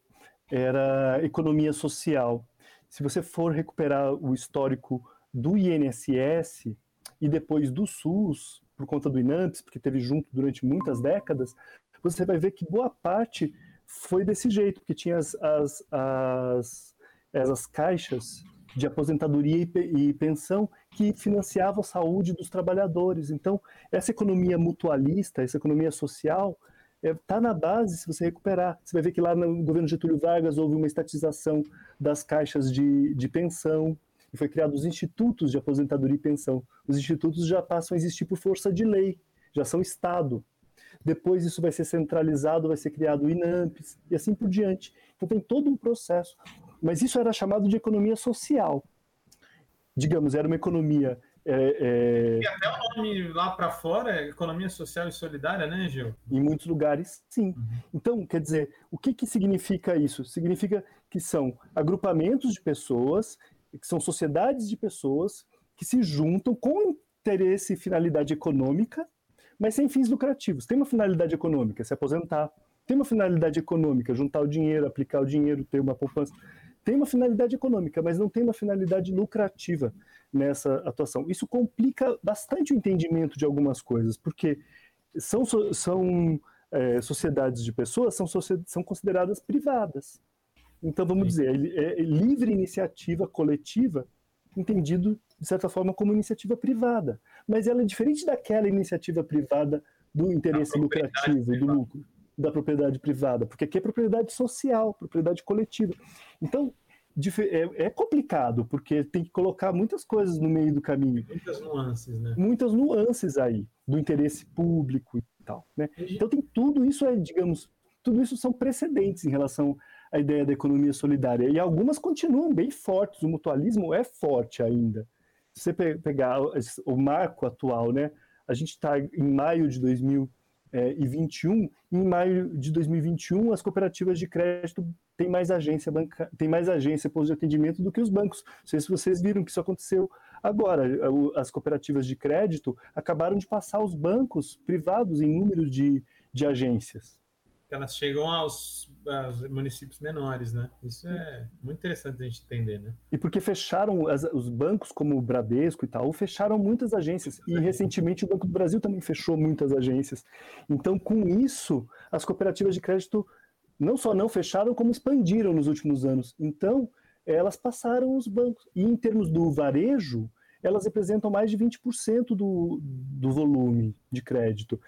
era economia social. Se você for recuperar o histórico do INSS e depois do SUS, por conta do INAMPS, porque teve junto durante muitas décadas, você vai ver que boa parte foi desse jeito, que tinha as, as, as, as caixas de aposentadoria e, pensão que financiavam a saúde dos trabalhadores. Então, essa economia mutualista, essa economia social, está é, tá na base se você recuperar. Você vai ver que lá no governo Getúlio Vargas houve uma estatização das caixas de, de pensão, e foi criado os institutos de aposentadoria e pensão. Os institutos já passam a existir por força de lei, já são Estado. Depois isso vai ser centralizado, vai ser criado o INAMPS e assim por diante. Então tem todo um processo. Mas isso era chamado de economia social. Digamos, era uma economia É, é... E até o nome lá para fora é economia social e solidária, né, Gil? Em muitos lugares, sim. Uhum. Então, quer dizer, o que, que significa isso? Significa que são agrupamentos de pessoas, que são sociedades de pessoas que se juntam com interesse e finalidade econômica, mas sem fins lucrativos. Tem uma finalidade econômica, se aposentar. Tem uma finalidade econômica, juntar o dinheiro, aplicar o dinheiro, ter uma poupança. Tem uma finalidade econômica, mas não tem uma finalidade lucrativa nessa atuação. Isso complica bastante o entendimento de algumas coisas, porque são, são é, sociedades de pessoas, são, são consideradas privadas. Então, vamos dizer, é, é livre iniciativa coletiva, entendido, de certa forma, como iniciativa privada. Mas ela é diferente daquela iniciativa privada do interesse lucrativo, do lucro, da propriedade privada, porque aqui é propriedade social, propriedade coletiva. Então, é, é, complicado, porque tem que colocar muitas coisas no meio do caminho. Muitas nuances, né? Muitas nuances aí, do interesse público e tal. Né? Então tem tudo isso, é, digamos, tudo isso são precedentes em relação à ideia da economia solidária. E algumas continuam bem fortes, o mutualismo é forte ainda. Se você pegar o marco atual, né? A gente está em maio de 2021, em maio de 2021 as cooperativas de crédito tem mais agência banca, tem mais agência posto de atendimento do que os bancos. Não sei se vocês viram que isso aconteceu agora. As cooperativas de crédito acabaram de passar os bancos privados em número de, de agências. Elas chegam aos, aos, municípios menores, né? Isso é muito interessante a gente entender, né? E porque fecharam as, os bancos como o Bradesco e tal, fecharam muitas agências. E recentemente o Banco do Brasil também fechou muitas agências. Então, com isso, as cooperativas de crédito não só não fecharam, como expandiram nos últimos anos. Então, elas passaram os bancos. E em termos do varejo, elas representam mais de 20% do, do volume de crédito.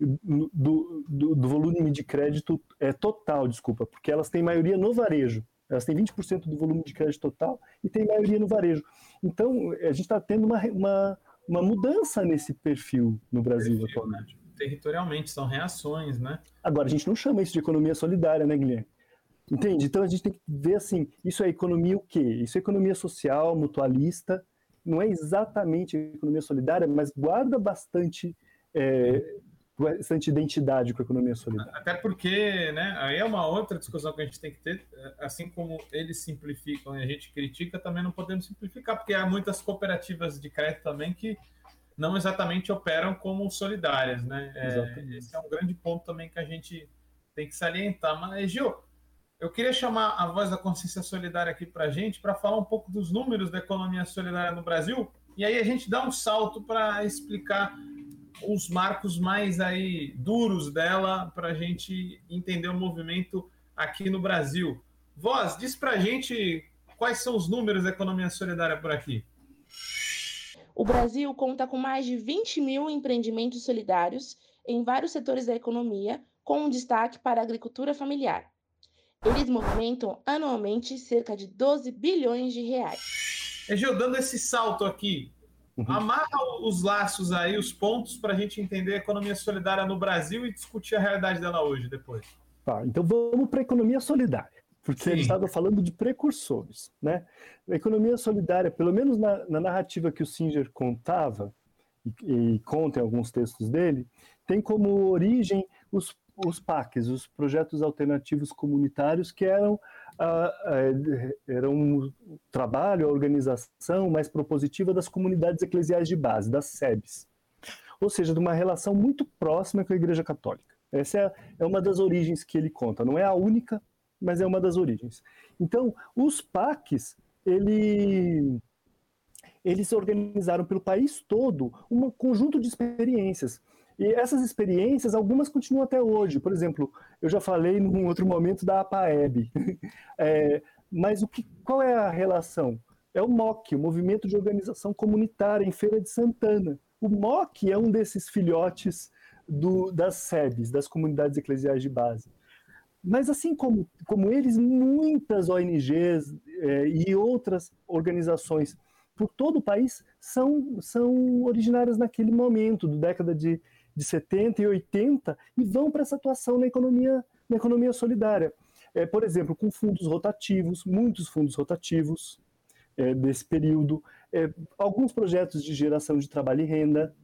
Do, do, do, volume de crédito é total, desculpa, porque elas têm maioria no varejo. Elas têm 20% do volume de crédito total e têm maioria no varejo. Então, a gente está tendo uma, uma, uma mudança nesse perfil no Brasil perfil, atualmente. Né? territorialmente, são reações, né? Agora, a gente não chama isso de economia solidária, né, Guilherme? Entende? Então a gente tem que ver assim, isso é economia o quê? Isso é economia social, mutualista, não é exatamente economia solidária, mas guarda bastante, é, bastante identidade com a economia solidária. Até porque, né, aí é uma outra discussão que a gente tem que ter, assim como eles simplificam e a gente critica, também não podemos simplificar, porque há muitas cooperativas de crédito também que não exatamente operam como solidárias, né? É, esse é um grande ponto também que a gente tem que salientar. Mas, Gil, eu queria chamar a voz da consciência solidária aqui para a gente para falar um pouco dos números da economia solidária no Brasil e aí a gente dá um salto para explicar os marcos mais aí duros dela para a gente entender o movimento aqui no Brasil. Voz, diz para a gente quais são os números da economia solidária por aqui. O Brasil conta com mais de 20 mil empreendimentos solidários em vários setores da economia, com um destaque para a agricultura familiar. Eles movimentam anualmente cerca de 12 bilhões de reais. Egil, dando esse salto aqui, uhum. amarra os laços aí, os pontos para a gente entender a economia solidária no Brasil e discutir a realidade dela hoje depois. Tá, então vamos para a economia solidária porque Sim. a gente estava falando de precursores. Né? A economia solidária, pelo menos na, na narrativa que o Singer contava, e, e conta em alguns textos dele, tem como origem os, os PACs, os Projetos Alternativos Comunitários, que eram, ah, eram um trabalho, a organização mais propositiva das comunidades eclesiais de base, das SEBs. Ou seja, de uma relação muito próxima com a Igreja Católica. Essa é, é uma das origens que ele conta. Não é a única, mas é uma das origens. Então, os PACs, ele, eles organizaram pelo país todo um conjunto de experiências. E essas experiências, algumas continuam até hoje. Por exemplo, eu já falei num outro momento da APAEB. É, mas o que, qual é a relação? É o MOC, o Movimento de Organização Comunitária, em Feira de Santana. O MOC é um desses filhotes do, das SEBs, das Comunidades Eclesiais de Base. Mas assim como, como eles, muitas ONGs é, e outras organizações por todo o país são, são originárias naquele momento, do década de, de 70 e 80, e vão para essa atuação na economia, na economia solidária. É, por exemplo, com fundos rotativos, muitos fundos rotativos, é, desse período, é, alguns projetos de geração de trabalho e renda,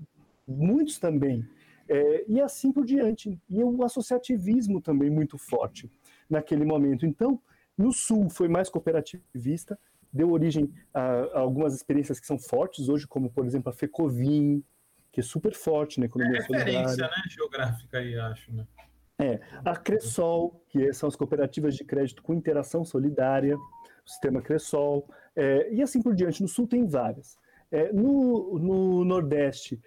muitos também, é, e assim por diante. E o associativismo também muito forte naquele momento. Então, no Sul foi mais cooperativista, deu origem a, a, algumas experiências que são fortes hoje, como, por exemplo, a FECOVIN, que é super forte na economia é referência, solidária. né, geográfica aí, acho, né? É, a Cressol, que são as cooperativas de crédito com interação solidária, o sistema Cressol, é, e assim por diante. No Sul tem várias. É, no, no Nordeste,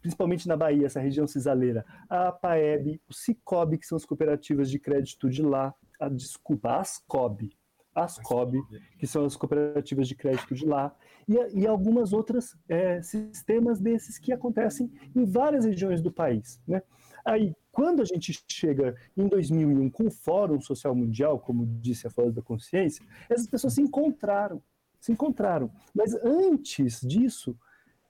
principalmente na Bahia, essa região cisaleira, a APAEB, o Cicobi, que são as cooperativas de crédito de lá, a, desculpa, a Ascob, Ascob, que são as cooperativas de crédito de lá, e, e algumas outras é, sistemas desses que acontecem em várias regiões do país. Né? Aí, quando a gente chega em 2001 com o Fórum Social Mundial, como disse a Voz da Consciência, essas pessoas se encontraram, se encontraram. Mas antes disso,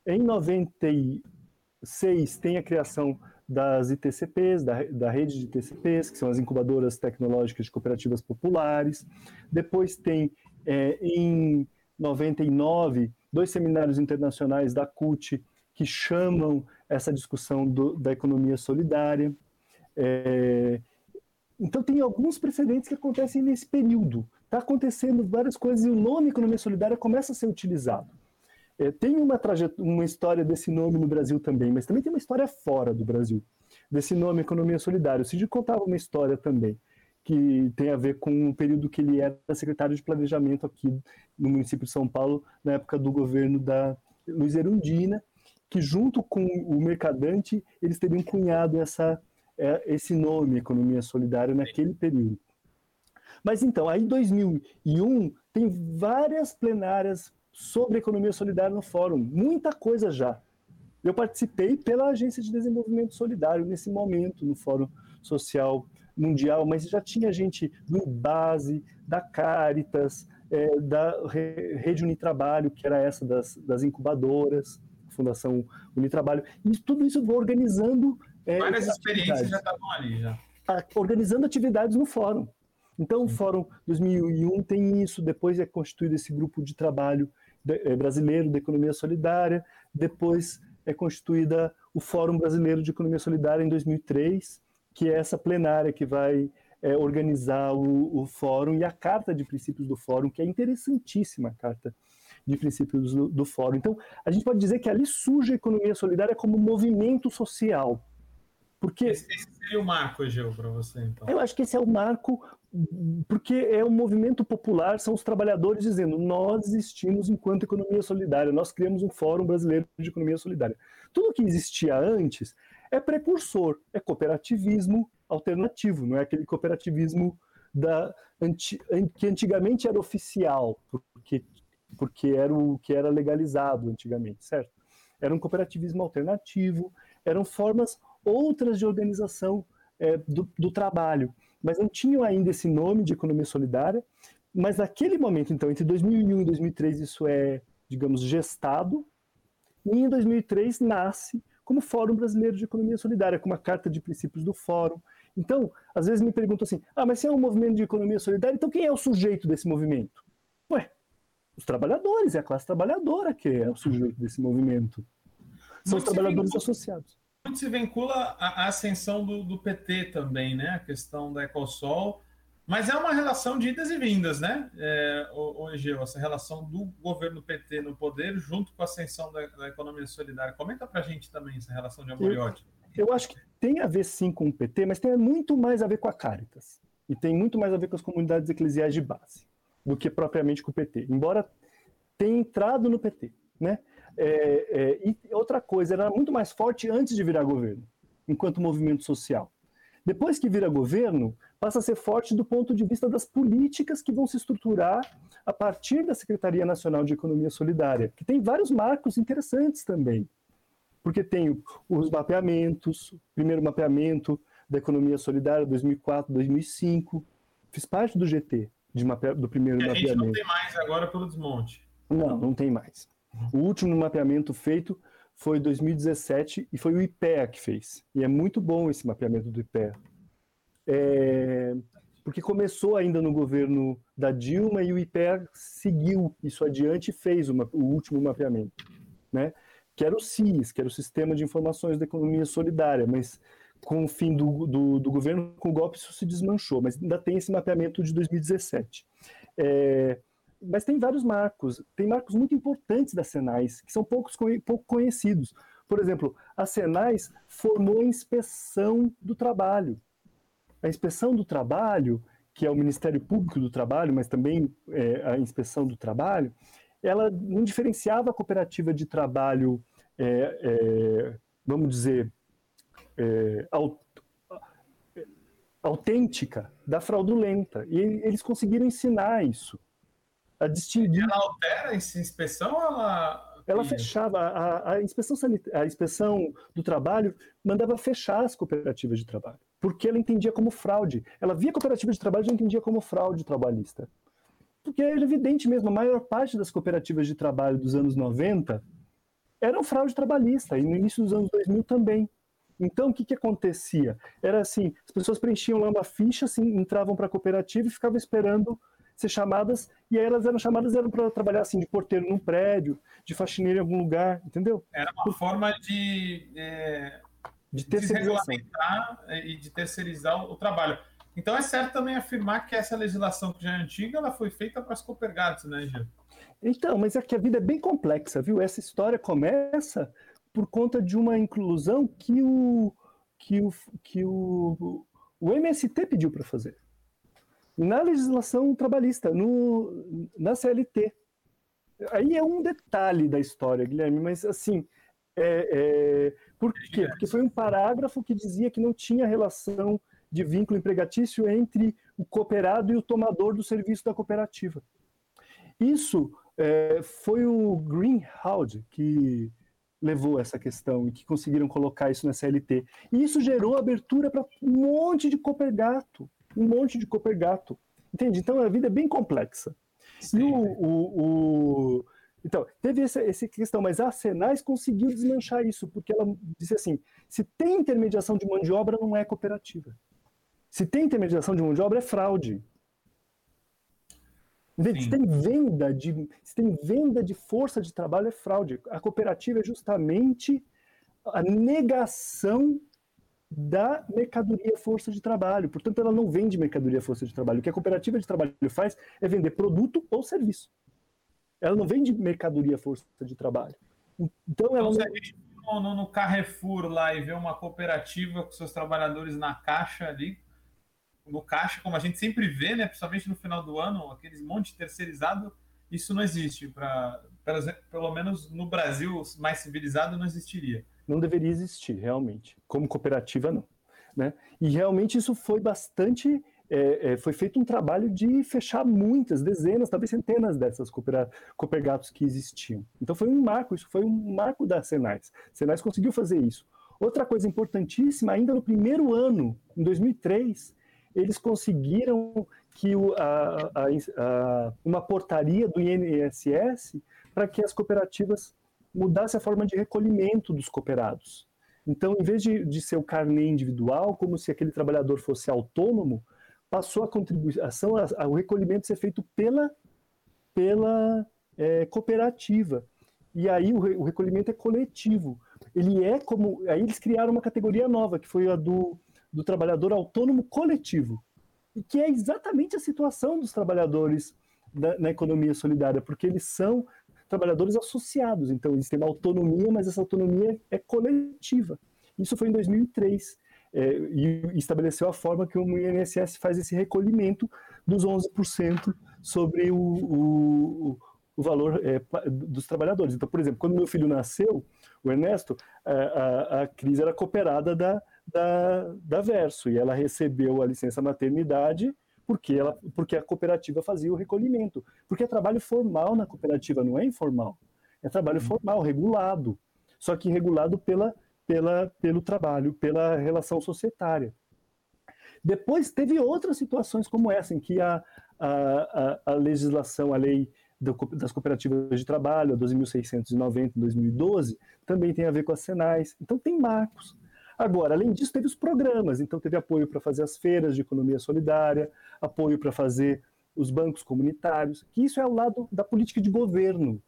em 96 tem a criação das ITCPs, da, da rede de ITCPs, que são as incubadoras tecnológicas de cooperativas populares. Depois tem, é, em 99, dois seminários internacionais da CUT que chamam essa discussão do, da economia solidária. É, então, tem alguns precedentes que acontecem nesse período. Está acontecendo várias coisas e o nome economia solidária começa a ser utilizado. É, tem uma, uma história desse nome no Brasil também, mas também tem uma história fora do Brasil, desse nome economia solidária. O Cid contava uma história também, que tem a ver com o período que ele era secretário de planejamento aqui no município de São Paulo, na época do governo da Luiz Erundina, que junto com o Mercadante, eles teriam cunhado essa, é, esse nome, Economia Solidária, naquele período. Mas então, aí em 2001, tem várias plenárias sobre economia solidária no fórum, muita coisa já. Eu participei pela Agência de Desenvolvimento Solidário nesse momento no Fórum Social Mundial, mas já tinha gente do Base, da Caritas, é, da Rede Unitrabalho, que era essa das, das incubadoras, Fundação Unitrabalho, e tudo isso organizando. É, Várias experiências já estavam ali, já. Organizando atividades no fórum. Então, o Fórum 2001 tem isso, depois é constituído esse grupo de trabalho é, brasileiro de economia solidária, depois é constituída o Fórum Brasileiro de Economia Solidária em 2003, que é essa plenária que vai é, organizar o, o, fórum e a carta de princípios do fórum, que é interessantíssima a carta de princípios do, do fórum. Então, a gente pode dizer que ali surge a economia solidária como movimento social. Porque... Esse seria o marco, Egeu, para você, então. Eu acho que esse é o marco, porque é um movimento popular, são os trabalhadores dizendo, nós existimos enquanto economia solidária, nós criamos um fórum brasileiro de economia solidária. Tudo que existia antes é precursor, é cooperativismo alternativo, não é aquele cooperativismo da, que antigamente era oficial, porque porque era o que era legalizado antigamente, certo? Era um cooperativismo alternativo, eram formas outras de organização é, do, do, trabalho, mas não tinham ainda esse nome de economia solidária. Mas naquele momento, então, entre 2001 e 2003, isso é, digamos, gestado, e em 2003 nasce como Fórum Brasileiro de Economia Solidária, com uma carta de princípios do Fórum. Então, às vezes me perguntam assim: ah, mas se é um movimento de economia solidária, então quem é o sujeito desse movimento? Ué, os trabalhadores, é a classe trabalhadora que é o sujeito desse movimento. São os trabalhadores vincula, associados. Muito se vincula à ascensão do, do, PT também, né? A questão da Ecosol. Mas é uma relação de idas e vindas, né, é, Egeu, essa relação do governo PT no poder junto com a ascensão da, da economia solidária. Comenta pra gente também essa relação de amor eu, e. Eu acho que tem a ver sim com o PT, mas tem muito mais a ver com a Caritas. E tem muito mais a ver com as comunidades eclesiais de base do que propriamente com o PT, embora tenha entrado no PT. Né? É, é, e outra coisa, era muito mais forte antes de virar governo, enquanto movimento social. Depois que vira governo, passa a ser forte do ponto de vista das políticas que vão se estruturar a partir da Secretaria Nacional de Economia Solidária, que tem vários marcos interessantes também. Porque tem os mapeamentos, o primeiro mapeamento da economia solidária 2004, 2005, fiz parte do GT de mape... do primeiro e mapeamento. A gente não tem mais agora pelo desmonte. Não, não tem mais. O último mapeamento feito foi 2017 e foi o IPEA que fez. E é muito bom esse mapeamento do IPEA. É... Porque começou ainda no governo da Dilma e o IPEA seguiu isso adiante e fez uma, o último mapeamento, né? que era o CIS, que era o Sistema de Informações da Economia Solidária, mas com o fim do, do, do governo, com o golpe, isso se desmanchou, mas ainda tem esse mapeamento de 2017. É, mas tem vários marcos, tem marcos muito importantes da Senais, que são poucos, pouco conhecidos. Por exemplo, a Senais formou a inspeção do trabalho. A inspeção do trabalho, que é o Ministério Público do Trabalho, mas também é, a inspeção do trabalho, ela não diferenciava a cooperativa de trabalho, é, é, vamos dizer, é, autêntica da fraudulenta. E eles conseguiram ensinar isso. A distinguir. Ela altera essa inspeção ou ela. Ela fechava, a, a, inspeção a inspeção do trabalho mandava fechar as cooperativas de trabalho, porque ela entendia como fraude. Ela via cooperativa de trabalho e já entendia como fraude trabalhista. Porque era evidente mesmo, a maior parte das cooperativas de trabalho dos anos 90 eram fraude trabalhista, e no início dos anos 2000 também. Então, o que, que acontecia? Era assim, as pessoas preenchiam lá uma ficha, assim, entravam para a cooperativa e ficavam esperando ser chamadas, e aí elas eram chamadas eram para trabalhar assim, de porteiro num prédio, de faxineiro em algum lugar, entendeu? Era uma forma de, é, de terceirizar e de terceirizar o trabalho. Então é certo também afirmar que essa legislação que já é antiga, ela foi feita para as Coopergatos, né, Gil? Então, mas é que a vida é bem complexa, viu? Essa história começa por conta de uma inclusão que o, que o, que o, o MST pediu para fazer. Na legislação trabalhista, no, na CLT. Aí é um detalhe da história, Guilherme, mas assim, é, é, por quê? Porque foi um parágrafo que dizia que não tinha relação de vínculo empregatício entre o cooperado e o tomador do serviço da cooperativa. Isso é, foi o Greenhalgh que levou essa questão e que conseguiram colocar isso na CLT. E isso gerou abertura para um monte de coopergato, um monte de coopergato. Entende? Então a vida é bem complexa. Sim. E o, o, o, Então, teve essa, essa questão, mas a Senais conseguiu desmanchar isso, porque ela disse assim: se tem intermediação de mão de obra, não é cooperativa. Se tem intermediação de mão de obra, é fraude. Se tem, venda de, se tem venda de força de trabalho, é fraude. A cooperativa é justamente a negação da mercadoria força de trabalho. Portanto, ela não vende mercadoria força de trabalho. O que a cooperativa de trabalho faz é vender produto ou serviço. Ela não vende mercadoria força de trabalho. Então, ela então, não... no, no Carrefour lá e ver uma cooperativa com seus trabalhadores na caixa ali, no caixa, como a gente sempre vê, né, principalmente no final do ano, aqueles monte terceirizado, isso não existe. Pra, pelo menos no Brasil mais civilizado, não existiria. Não deveria existir, realmente. Como cooperativa, não. Né? E realmente isso foi bastante. É, é, foi feito um trabalho de fechar muitas, dezenas, talvez centenas dessas coopergatos que existiam. Então foi um marco, isso foi um marco da Senais. Senais conseguiu fazer isso. Outra coisa importantíssima, ainda no primeiro ano, em 2003, eles conseguiram que o, a, a, a, uma portaria do INSS para que as cooperativas mudassem a forma de recolhimento dos cooperados. Então, em vez de, de ser o carnê individual, como se aquele trabalhador fosse autônomo, passou a contribuição, o recolhimento ser feito pela, pela é, cooperativa. E aí o, o recolhimento é coletivo. Ele é como. Aí eles criaram uma categoria nova, que foi a do do trabalhador autônomo coletivo, e que é exatamente a situação dos trabalhadores da, na economia solidária, porque eles são trabalhadores associados, então eles têm uma autonomia, mas essa autonomia é coletiva. Isso foi em 2003. É, e estabeleceu a forma que o INSS faz esse recolhimento dos 11% sobre o, o, o valor é, dos trabalhadores. Então, por exemplo, quando meu filho nasceu, o Ernesto, a, a, a Cris era cooperada da, da, da Verso, e ela recebeu a licença maternidade porque, ela, porque a cooperativa fazia o recolhimento. Porque é trabalho formal na cooperativa, não é informal. É trabalho uhum. formal, regulado. Só que regulado pela, pela, pelo trabalho, pela relação societária. Depois teve outras situações como essa, em que a, a, a, a legislação, a lei das cooperativas de trabalho, a 12.690 em 2012, também tem a ver com as Senais. Então tem marcos. Agora, além disso, teve os programas, então teve apoio para fazer as feiras de economia solidária, apoio para fazer os bancos comunitários, que isso é o lado da política de governo.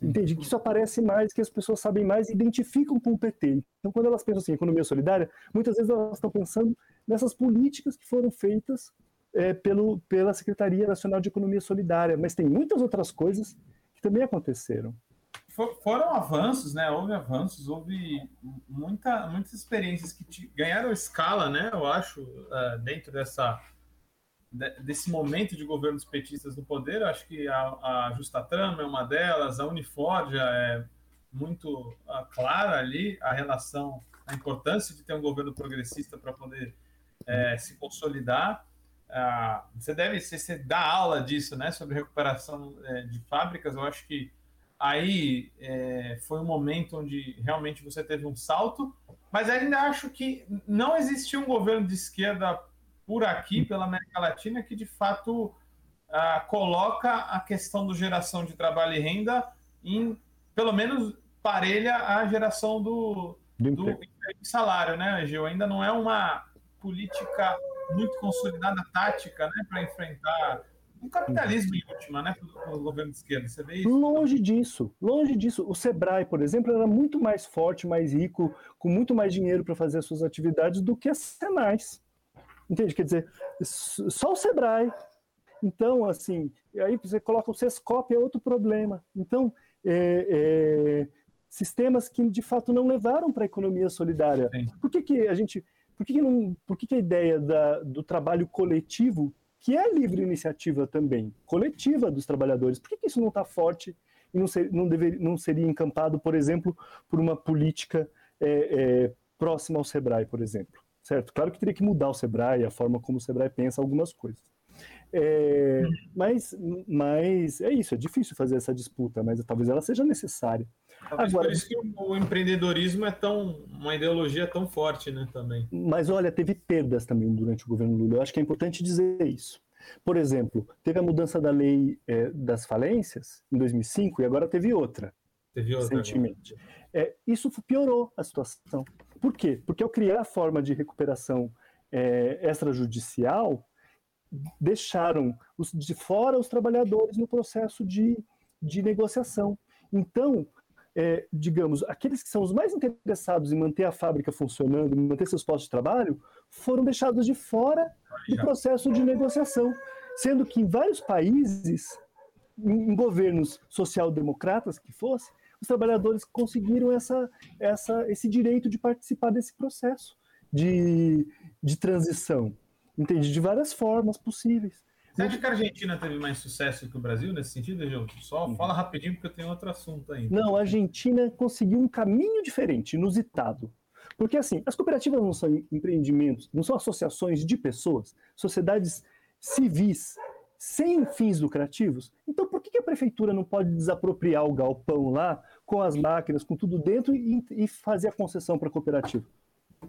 Entende? Que isso aparece mais, que as pessoas sabem mais e identificam com o PT. Então, quando elas pensam assim, economia solidária, muitas vezes elas estão pensando nessas políticas que foram feitas é, pelo, pela Secretaria Nacional de Economia Solidária, mas tem muitas outras coisas que também aconteceram. For, foram avanços, né? Houve avanços, houve muita, muitas experiências que te, ganharam escala, né? Eu acho, uh, dentro dessa desse momento de governos petistas no poder, acho que a, a Justa Trama é uma delas, a Unifordia é muito clara ali, a relação, a importância de ter um governo progressista para poder é, se consolidar. Ah, você deve você, você dá aula disso, né, sobre recuperação é, de fábricas. Eu acho que aí é, foi um momento onde realmente você teve um salto, mas ainda acho que não existia um governo de esquerda por aqui, pela América Latina, que de fato ah, coloca a questão do geração de trabalho e renda em, pelo menos, parelha a geração do, do salário, né, Gil? Ainda não é uma política muito consolidada, tática, né, para enfrentar o capitalismo em última, né, o governo de esquerda. Você vê isso? Longe disso, longe disso. O Sebrae, por exemplo, era muito mais forte, mais rico, com muito mais dinheiro para fazer as suas atividades do que as Senais. Entende? Quer dizer, só o Sebrae. Então, assim, aí você coloca o Sescop, é outro problema. Então, é, é, sistemas que de fato não levaram para a economia solidária. Sim. Por que, que a gente. Por que, que, não, por que, que a ideia da, do trabalho coletivo, que é livre iniciativa também, coletiva dos trabalhadores, por que, que isso não está forte e não, ser, não, dever, não seria encampado, por exemplo, por uma política é, é próxima ao Sebrae, por exemplo? certo? Claro que teria que mudar o Sebrae, a forma como o Sebrae pensa algumas coisas. É, mas, mas é isso, é difícil fazer essa disputa, mas talvez ela seja necessária. Talvez Agora, por isso que o empreendedorismo é tão uma ideologia tão forte, né, também. Mas olha, teve perdas também durante o governo Lula. Eu acho que é importante dizer isso. Por exemplo, teve a mudança da lei é, das falências em 2005 e agora teve outra. Teve outra. Recentemente. É, isso piorou a situação. Por quê? Porque ao criar a forma de recuperação é, extrajudicial, deixaram os, de fora os trabalhadores no processo de, de negociação. Então, é, digamos, aqueles que são os mais interessados em manter a fábrica funcionando, manter seus postos de trabalho, foram deixados de fora do processo de negociação. Sendo que em vários países, em, em governos social-democratas que fosse, os trabalhadores conseguiram essa, essa, esse direito de participar desse processo de, de transição. Entende? De várias formas possíveis. Você acha que a Argentina teve mais sucesso que o Brasil nesse sentido, Gil? Só uhum. fala rapidinho porque eu tenho outro assunto ainda. Não, a Argentina conseguiu um caminho diferente, inusitado. Porque assim, as cooperativas não são empreendimentos, não são associações de pessoas, sociedades civis sem fins lucrativos. Então, por que a prefeitura não pode desapropriar o galpão lá, com as máquinas, com tudo dentro, e, e fazer a concessão para a cooperativa?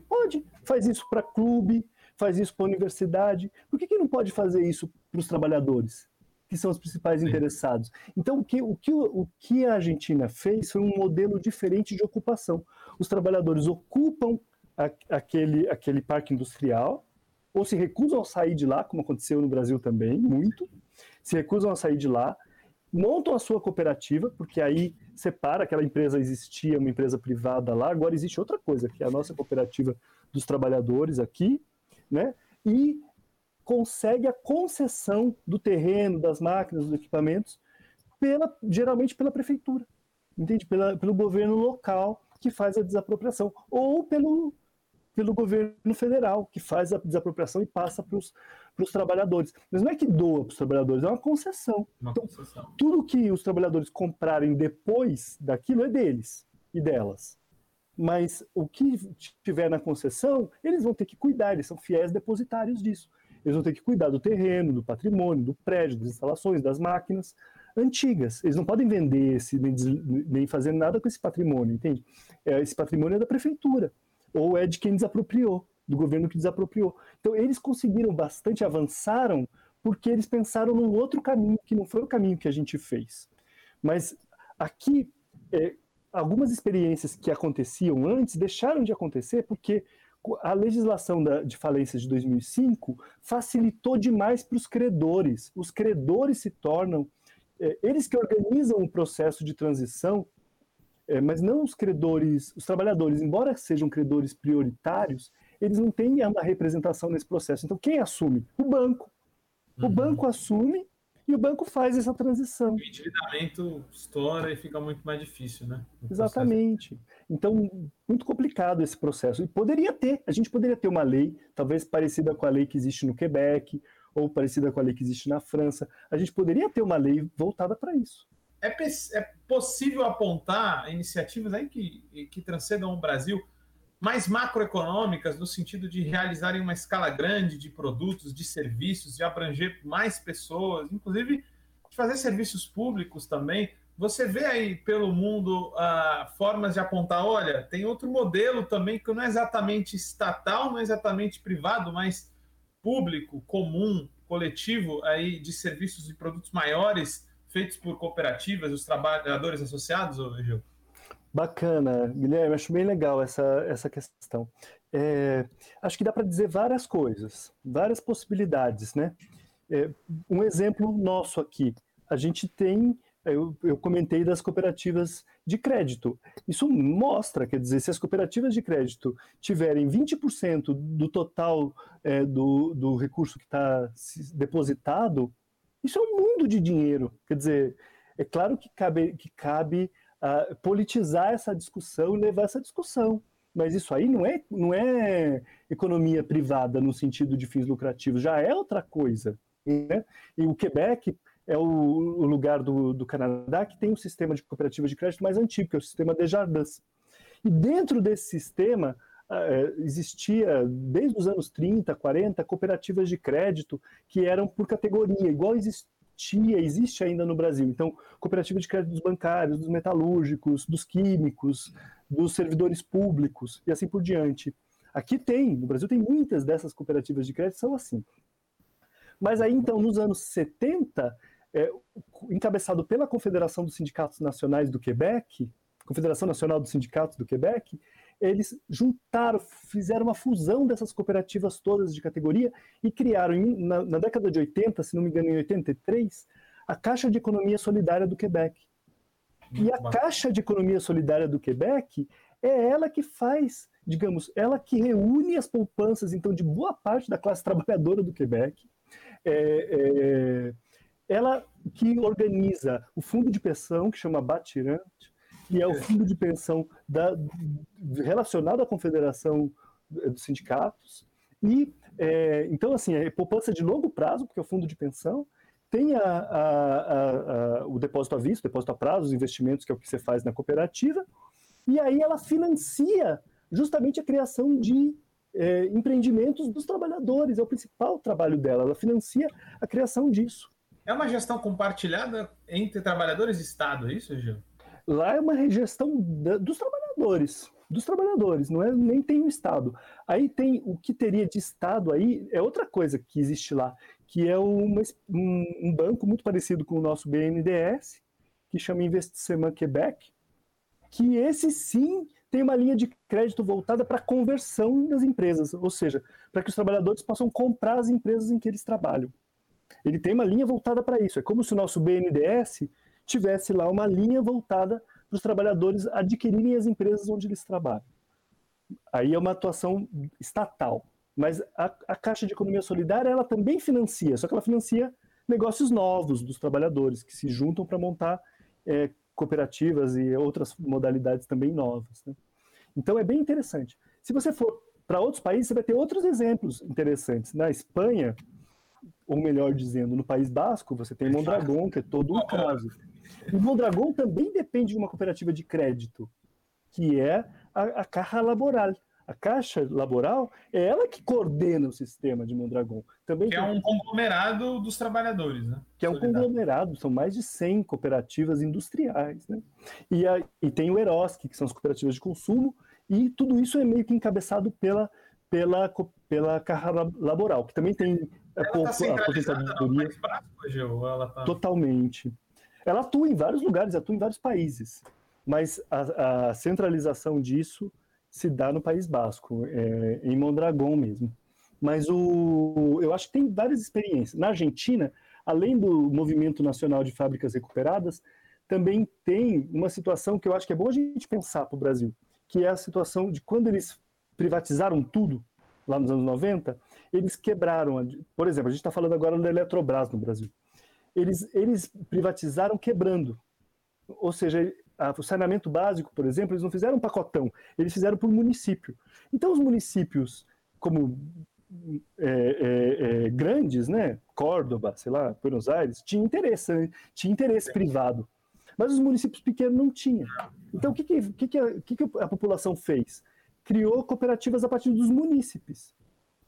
Pode. Faz isso para clube, faz isso para a universidade. Por que, que não pode fazer isso para os trabalhadores, que são os principais Sim. interessados? Então, o que, o, que, o que a Argentina fez foi um modelo diferente de ocupação. Os trabalhadores ocupam a, aquele, aquele parque industrial, ou se recusam a sair de lá, como aconteceu no Brasil também, muito, se recusam a sair de lá, montam a sua cooperativa, porque aí separa, aquela empresa existia, uma empresa privada lá, agora existe outra coisa, que é a nossa cooperativa dos trabalhadores aqui, né? E consegue a concessão do terreno, das máquinas, dos equipamentos, pela, geralmente pela prefeitura, entende? Pela, pelo governo local que faz a desapropriação, ou pelo, pelo governo federal, que faz a desapropriação e passa para os trabalhadores. Mas não é que doa para os trabalhadores, é uma concessão. Uma então, concessão. tudo que os trabalhadores comprarem depois daquilo é deles e delas. Mas o que tiver na concessão, eles vão ter que cuidar, eles são fiéis depositários disso. Eles vão ter que cuidar do terreno, do patrimônio, do prédio, das instalações, das máquinas antigas. Eles não podem vender esse, nem, nem fazer nada com esse patrimônio, entende? É, esse patrimônio é da prefeitura ou é de quem desapropriou, do governo que desapropriou. Então, eles conseguiram bastante, avançaram, porque eles pensaram num outro caminho, que não foi o caminho que a gente fez. Mas aqui, é, algumas experiências que aconteciam antes deixaram de acontecer porque a legislação da, de falência de 2005 facilitou demais para os credores. Os credores se tornam, é, eles que organizam o processo de transição, é, mas não os credores, os trabalhadores, embora sejam credores prioritários, eles não têm uma representação nesse processo. Então, quem assume? O banco. O uhum. banco assume e o banco faz essa transição. O endividamento estoura e fica muito mais difícil, né? Exatamente. Então, muito complicado esse processo. E poderia ter, a gente poderia ter uma lei, talvez parecida com a lei que existe no Quebec, ou parecida com a lei que existe na França. A gente poderia ter uma lei voltada para isso. É, é, possível apontar iniciativas aí que, que transcendam o Brasil mais macroeconômicas, no sentido de realizarem uma escala grande de produtos, de serviços, de abranger mais pessoas, inclusive de fazer serviços públicos também. Você vê aí pelo mundo uh, formas de apontar, olha, tem outro modelo também que não é exatamente estatal, não é exatamente privado, mas público, comum, coletivo aí de serviços e produtos maiores feitos por cooperativas, os trabalhadores associados, Gil? Bacana, Guilherme, acho bem legal essa, essa questão. É, acho que dá para dizer várias coisas, várias possibilidades, né? É, um exemplo nosso aqui, a gente tem, eu, eu, comentei das cooperativas de crédito. Isso mostra, quer dizer, se as cooperativas de crédito tiverem 20% do total é, do, do recurso que está depositado, isso é um mundo de dinheiro. Quer dizer, é claro que cabe, que cabe uh, politizar essa discussão e levar essa discussão. Mas isso aí não é, não é economia privada no sentido de fins lucrativos, já é outra coisa. Né? E o Quebec é o, o lugar do, do, Canadá que tem um sistema de cooperativa de crédito mais antigo, que é o sistema Desjardins. E dentro desse sistema, uh, existia, desde os anos 30, 40, cooperativas de crédito que eram por categoria, igual existe, existe ainda no Brasil. Então, cooperativa de crédito dos bancários, dos metalúrgicos, dos químicos, dos servidores públicos e assim por diante. Aqui tem, no Brasil tem muitas dessas cooperativas de crédito são assim. Mas aí, então, nos anos 70, é, encabeçado pela Confederação dos Sindicatos Nacionais do Quebec, Confederação Nacional dos Sindicatos do Quebec, eles juntaram, fizeram uma fusão dessas cooperativas todas de categoria e criaram, na, na, década de 80, se não me engano, em 83, a Caixa de Economia Solidária do Quebec. Muito e a bom. Caixa de Economia Solidária do Quebec é ela que faz, digamos, ela que reúne as poupanças, então, de boa parte da classe trabalhadora do Quebec. É, é, ela que organiza o fundo de pensão, que chama Batirante, que é o fundo de pensão da, relacionado à Confederação dos Sindicatos. E, é, então, assim, é poupança de longo prazo, porque é o fundo de pensão, tem a, a, a, o depósito à vista, o depósito a prazo, os investimentos, que é o que você faz na cooperativa, e aí ela financia justamente a criação de é, empreendimentos dos trabalhadores, é o principal trabalho dela, ela financia a criação disso. É uma gestão compartilhada entre trabalhadores e Estado, é isso, Gil? Lá é uma gestão dos trabalhadores, dos trabalhadores, não é nem tem o Estado. Aí tem o que teria de Estado aí é outra coisa que existe lá, que é uma, um, um, banco muito parecido com o nosso BNDES, que chama Investissement Quebec, que esse sim tem uma linha de crédito voltada para a conversão das empresas, ou seja, para que os trabalhadores possam comprar as empresas em que eles trabalham. Ele tem uma linha voltada para isso. É como se o nosso BNDES tivesse lá uma linha voltada para os trabalhadores adquirirem as empresas onde eles trabalham. Aí é uma atuação estatal. Mas a, a Caixa de Economia Solidária ela também financia, só que ela financia negócios novos dos trabalhadores que se juntam para montar é, cooperativas e outras modalidades também novas. Né? Então é bem interessante. Se você for para outros países, você vai ter outros exemplos interessantes. Na Espanha, ou melhor dizendo, no País Basco, você tem Mondragon, que é todo um caso. O Mondragon também depende de uma cooperativa de crédito, que é a, a Caja Laboral. A Caixa Laboral é ela que coordena o sistema de Mondragon. Também que é tem... é um conglomerado dos trabalhadores, né? Que é um conglomerado, são mais de 100 cooperativas industriais, né? E, a, e tem o Eroski, que são as cooperativas de consumo, e tudo isso é meio que encabeçado pela, pela, pela Caja Laboral, que também tem ela a, tá aposentadoria. Tá... Totalmente. Ela atua em vários lugares, atua em vários países. mas a, a centralização disso se dá no País Basco, é, em Mondragón mesmo. Mas o, eu acho que tem várias experiências. Na Argentina, além do movimento nacional de fábricas recuperadas, também tem uma situação que eu acho que é bom a gente pensar para o Brasil, que é a situação de quando eles privatizaram tudo, lá nos anos 90, eles quebraram. Por exemplo, a gente está falando agora da Eletrobras no Brasil. Eles, eles privatizaram quebrando. Ou seja, a, o saneamento básico, por exemplo, eles não fizeram um pacotão, eles fizeram por município. Então, os municípios, como é, é, é, grandes, né, Córdoba, sei lá, Buenos Aires, tinha interesse, né? tinha interesse privado. Mas os municípios pequenos não tinham. Então, o que, que, que, a, que, que a população fez? Criou cooperativas a partir dos munícipes.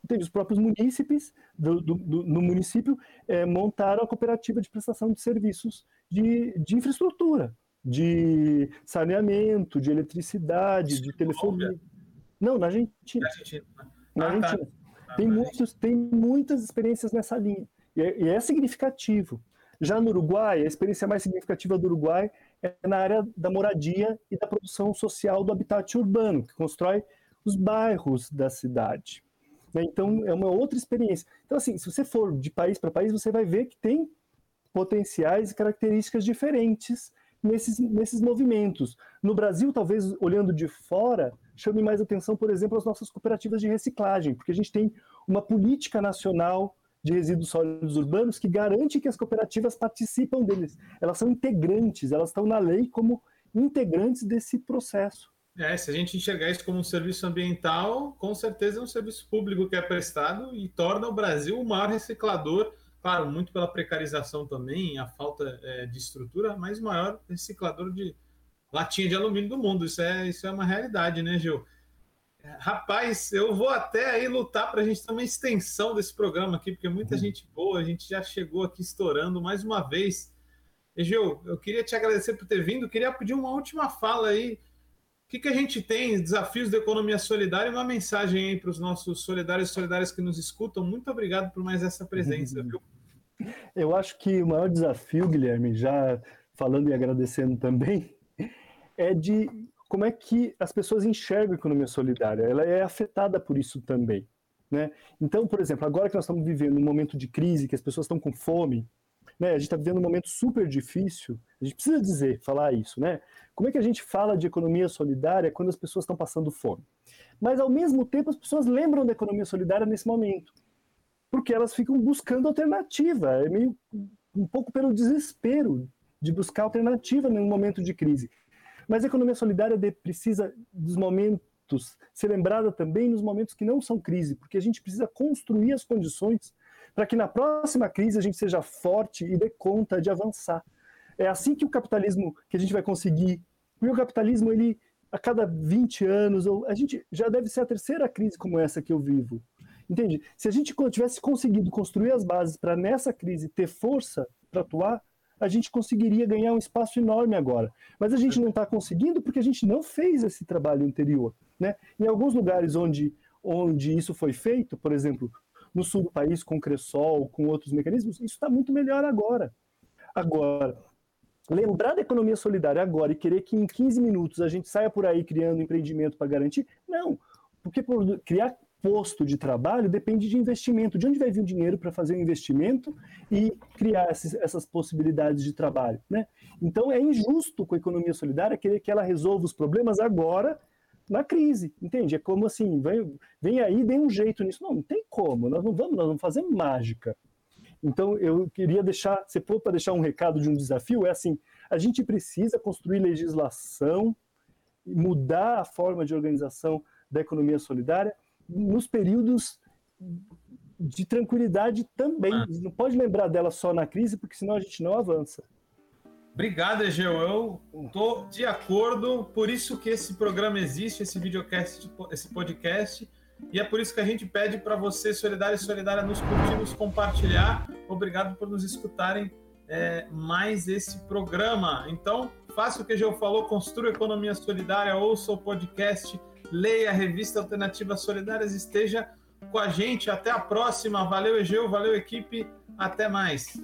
Entende? Os próprios munícipes do, do, do no município é, montaram a cooperativa de prestação de serviços de, de infraestrutura de saneamento, de eletricidade, de telefonia. Não, na Argentina. Na Argentina. Ah, tá. Tem, muitos, tem muitas experiências nessa linha. E é, e é, significativo. Já no Uruguai, a experiência mais significativa do Uruguai é na área da moradia e da produção social do habitat urbano, que constrói os bairros da cidade. Né? Então, é uma outra experiência. Então, assim, se você for de país para país, você vai ver que tem potenciais e características diferentes nesses, nesses movimentos. No Brasil, talvez olhando de fora, chame mais atenção, por exemplo, as nossas cooperativas de reciclagem, porque a gente tem uma política nacional de resíduos sólidos urbanos que garante que as cooperativas participam deles. Elas são integrantes, elas estão na lei como integrantes desse processo. É, se a gente enxergar isso como um serviço ambiental, com certeza é um serviço público que é prestado e torna o Brasil o maior reciclador claro, muito pela precarização também, a falta é, de estrutura, mas o maior reciclador de latinha de alumínio do mundo. Isso é, isso é uma realidade, né, Gil? É, rapaz, eu vou até aí lutar para a gente ter uma extensão desse programa aqui, porque muita uhum. gente boa, a gente já chegou aqui estourando mais uma vez. E, Gil, eu queria te agradecer por ter vindo, queria pedir uma última fala aí. O que, que a gente tem, desafios da economia solidária, uma mensagem aí para os nossos solidários e solidárias que nos escutam. Muito obrigado por mais essa presença, viu? Eu acho que o maior desafio, Guilherme, já falando e agradecendo também, é de como é que as pessoas enxergam a economia solidária. Ela é afetada por isso também. Né? Então, por exemplo, agora que nós estamos vivendo um momento de crise, que as pessoas estão com fome, né? a gente está vivendo um momento super difícil, a gente precisa dizer, falar isso. Né? Como é que a gente fala de economia solidária quando as pessoas estão passando fome? Mas, ao mesmo tempo, as pessoas lembram da economia solidária nesse momento porque elas ficam buscando alternativa. É meio um pouco pelo desespero de buscar alternativa num momento de crise. Mas a economia solidária precisa dos momentos ser lembrada também nos momentos que não são crise, porque a gente precisa construir as condições para que na próxima crise a gente seja forte e dê conta de avançar. É assim que o capitalismo, que a gente vai conseguir, porque o capitalismo ele a cada 20 anos, ou a gente já deve ser a terceira crise como essa que eu vivo. Entende? Se a gente tivesse conseguido construir as bases para nessa crise ter força para atuar, a gente conseguiria ganhar um espaço enorme agora. Mas a gente não está conseguindo porque a gente não fez esse trabalho anterior. Né? Em alguns lugares onde, onde isso foi feito, por exemplo, no sul do país, com o Cressol, com outros mecanismos, isso está muito melhor agora. Agora, lembrar da economia solidária agora e querer que em 15 minutos a gente saia por aí criando empreendimento para garantir, não. Porque criar posto de trabalho depende de investimento. De onde vai vir o dinheiro para fazer o investimento e criar esses, essas possibilidades de trabalho? Né? Então é injusto com a economia solidária querer que ela resolva os problemas agora na crise, entende? É como assim, vem, vem aí, dê um jeito nisso. Não, não tem como, nós não vamos, nós vamos fazer mágica. Então eu queria deixar, se for para deixar um recado de um desafio, é assim, a gente precisa construir legislação, mudar a forma de organização da economia solidária, nos períodos de tranquilidade também. Ah. Não pode lembrar dela só na crise, porque senão a gente não avança. Obrigado, Egeu. Eu estou de acordo, por isso que esse programa existe, esse videocast, esse podcast, e é por isso que a gente pede para você, solidário e solidária, nos curtir, nos compartilhar. Obrigado por nos escutarem é, mais esse programa. Então, faça o que Egeu falou, construa economia solidária, ouça o podcast leia a revista Alternativas Solidárias, esteja com a gente. Até a próxima. Valeu, Egeu, valeu, equipe. Até mais.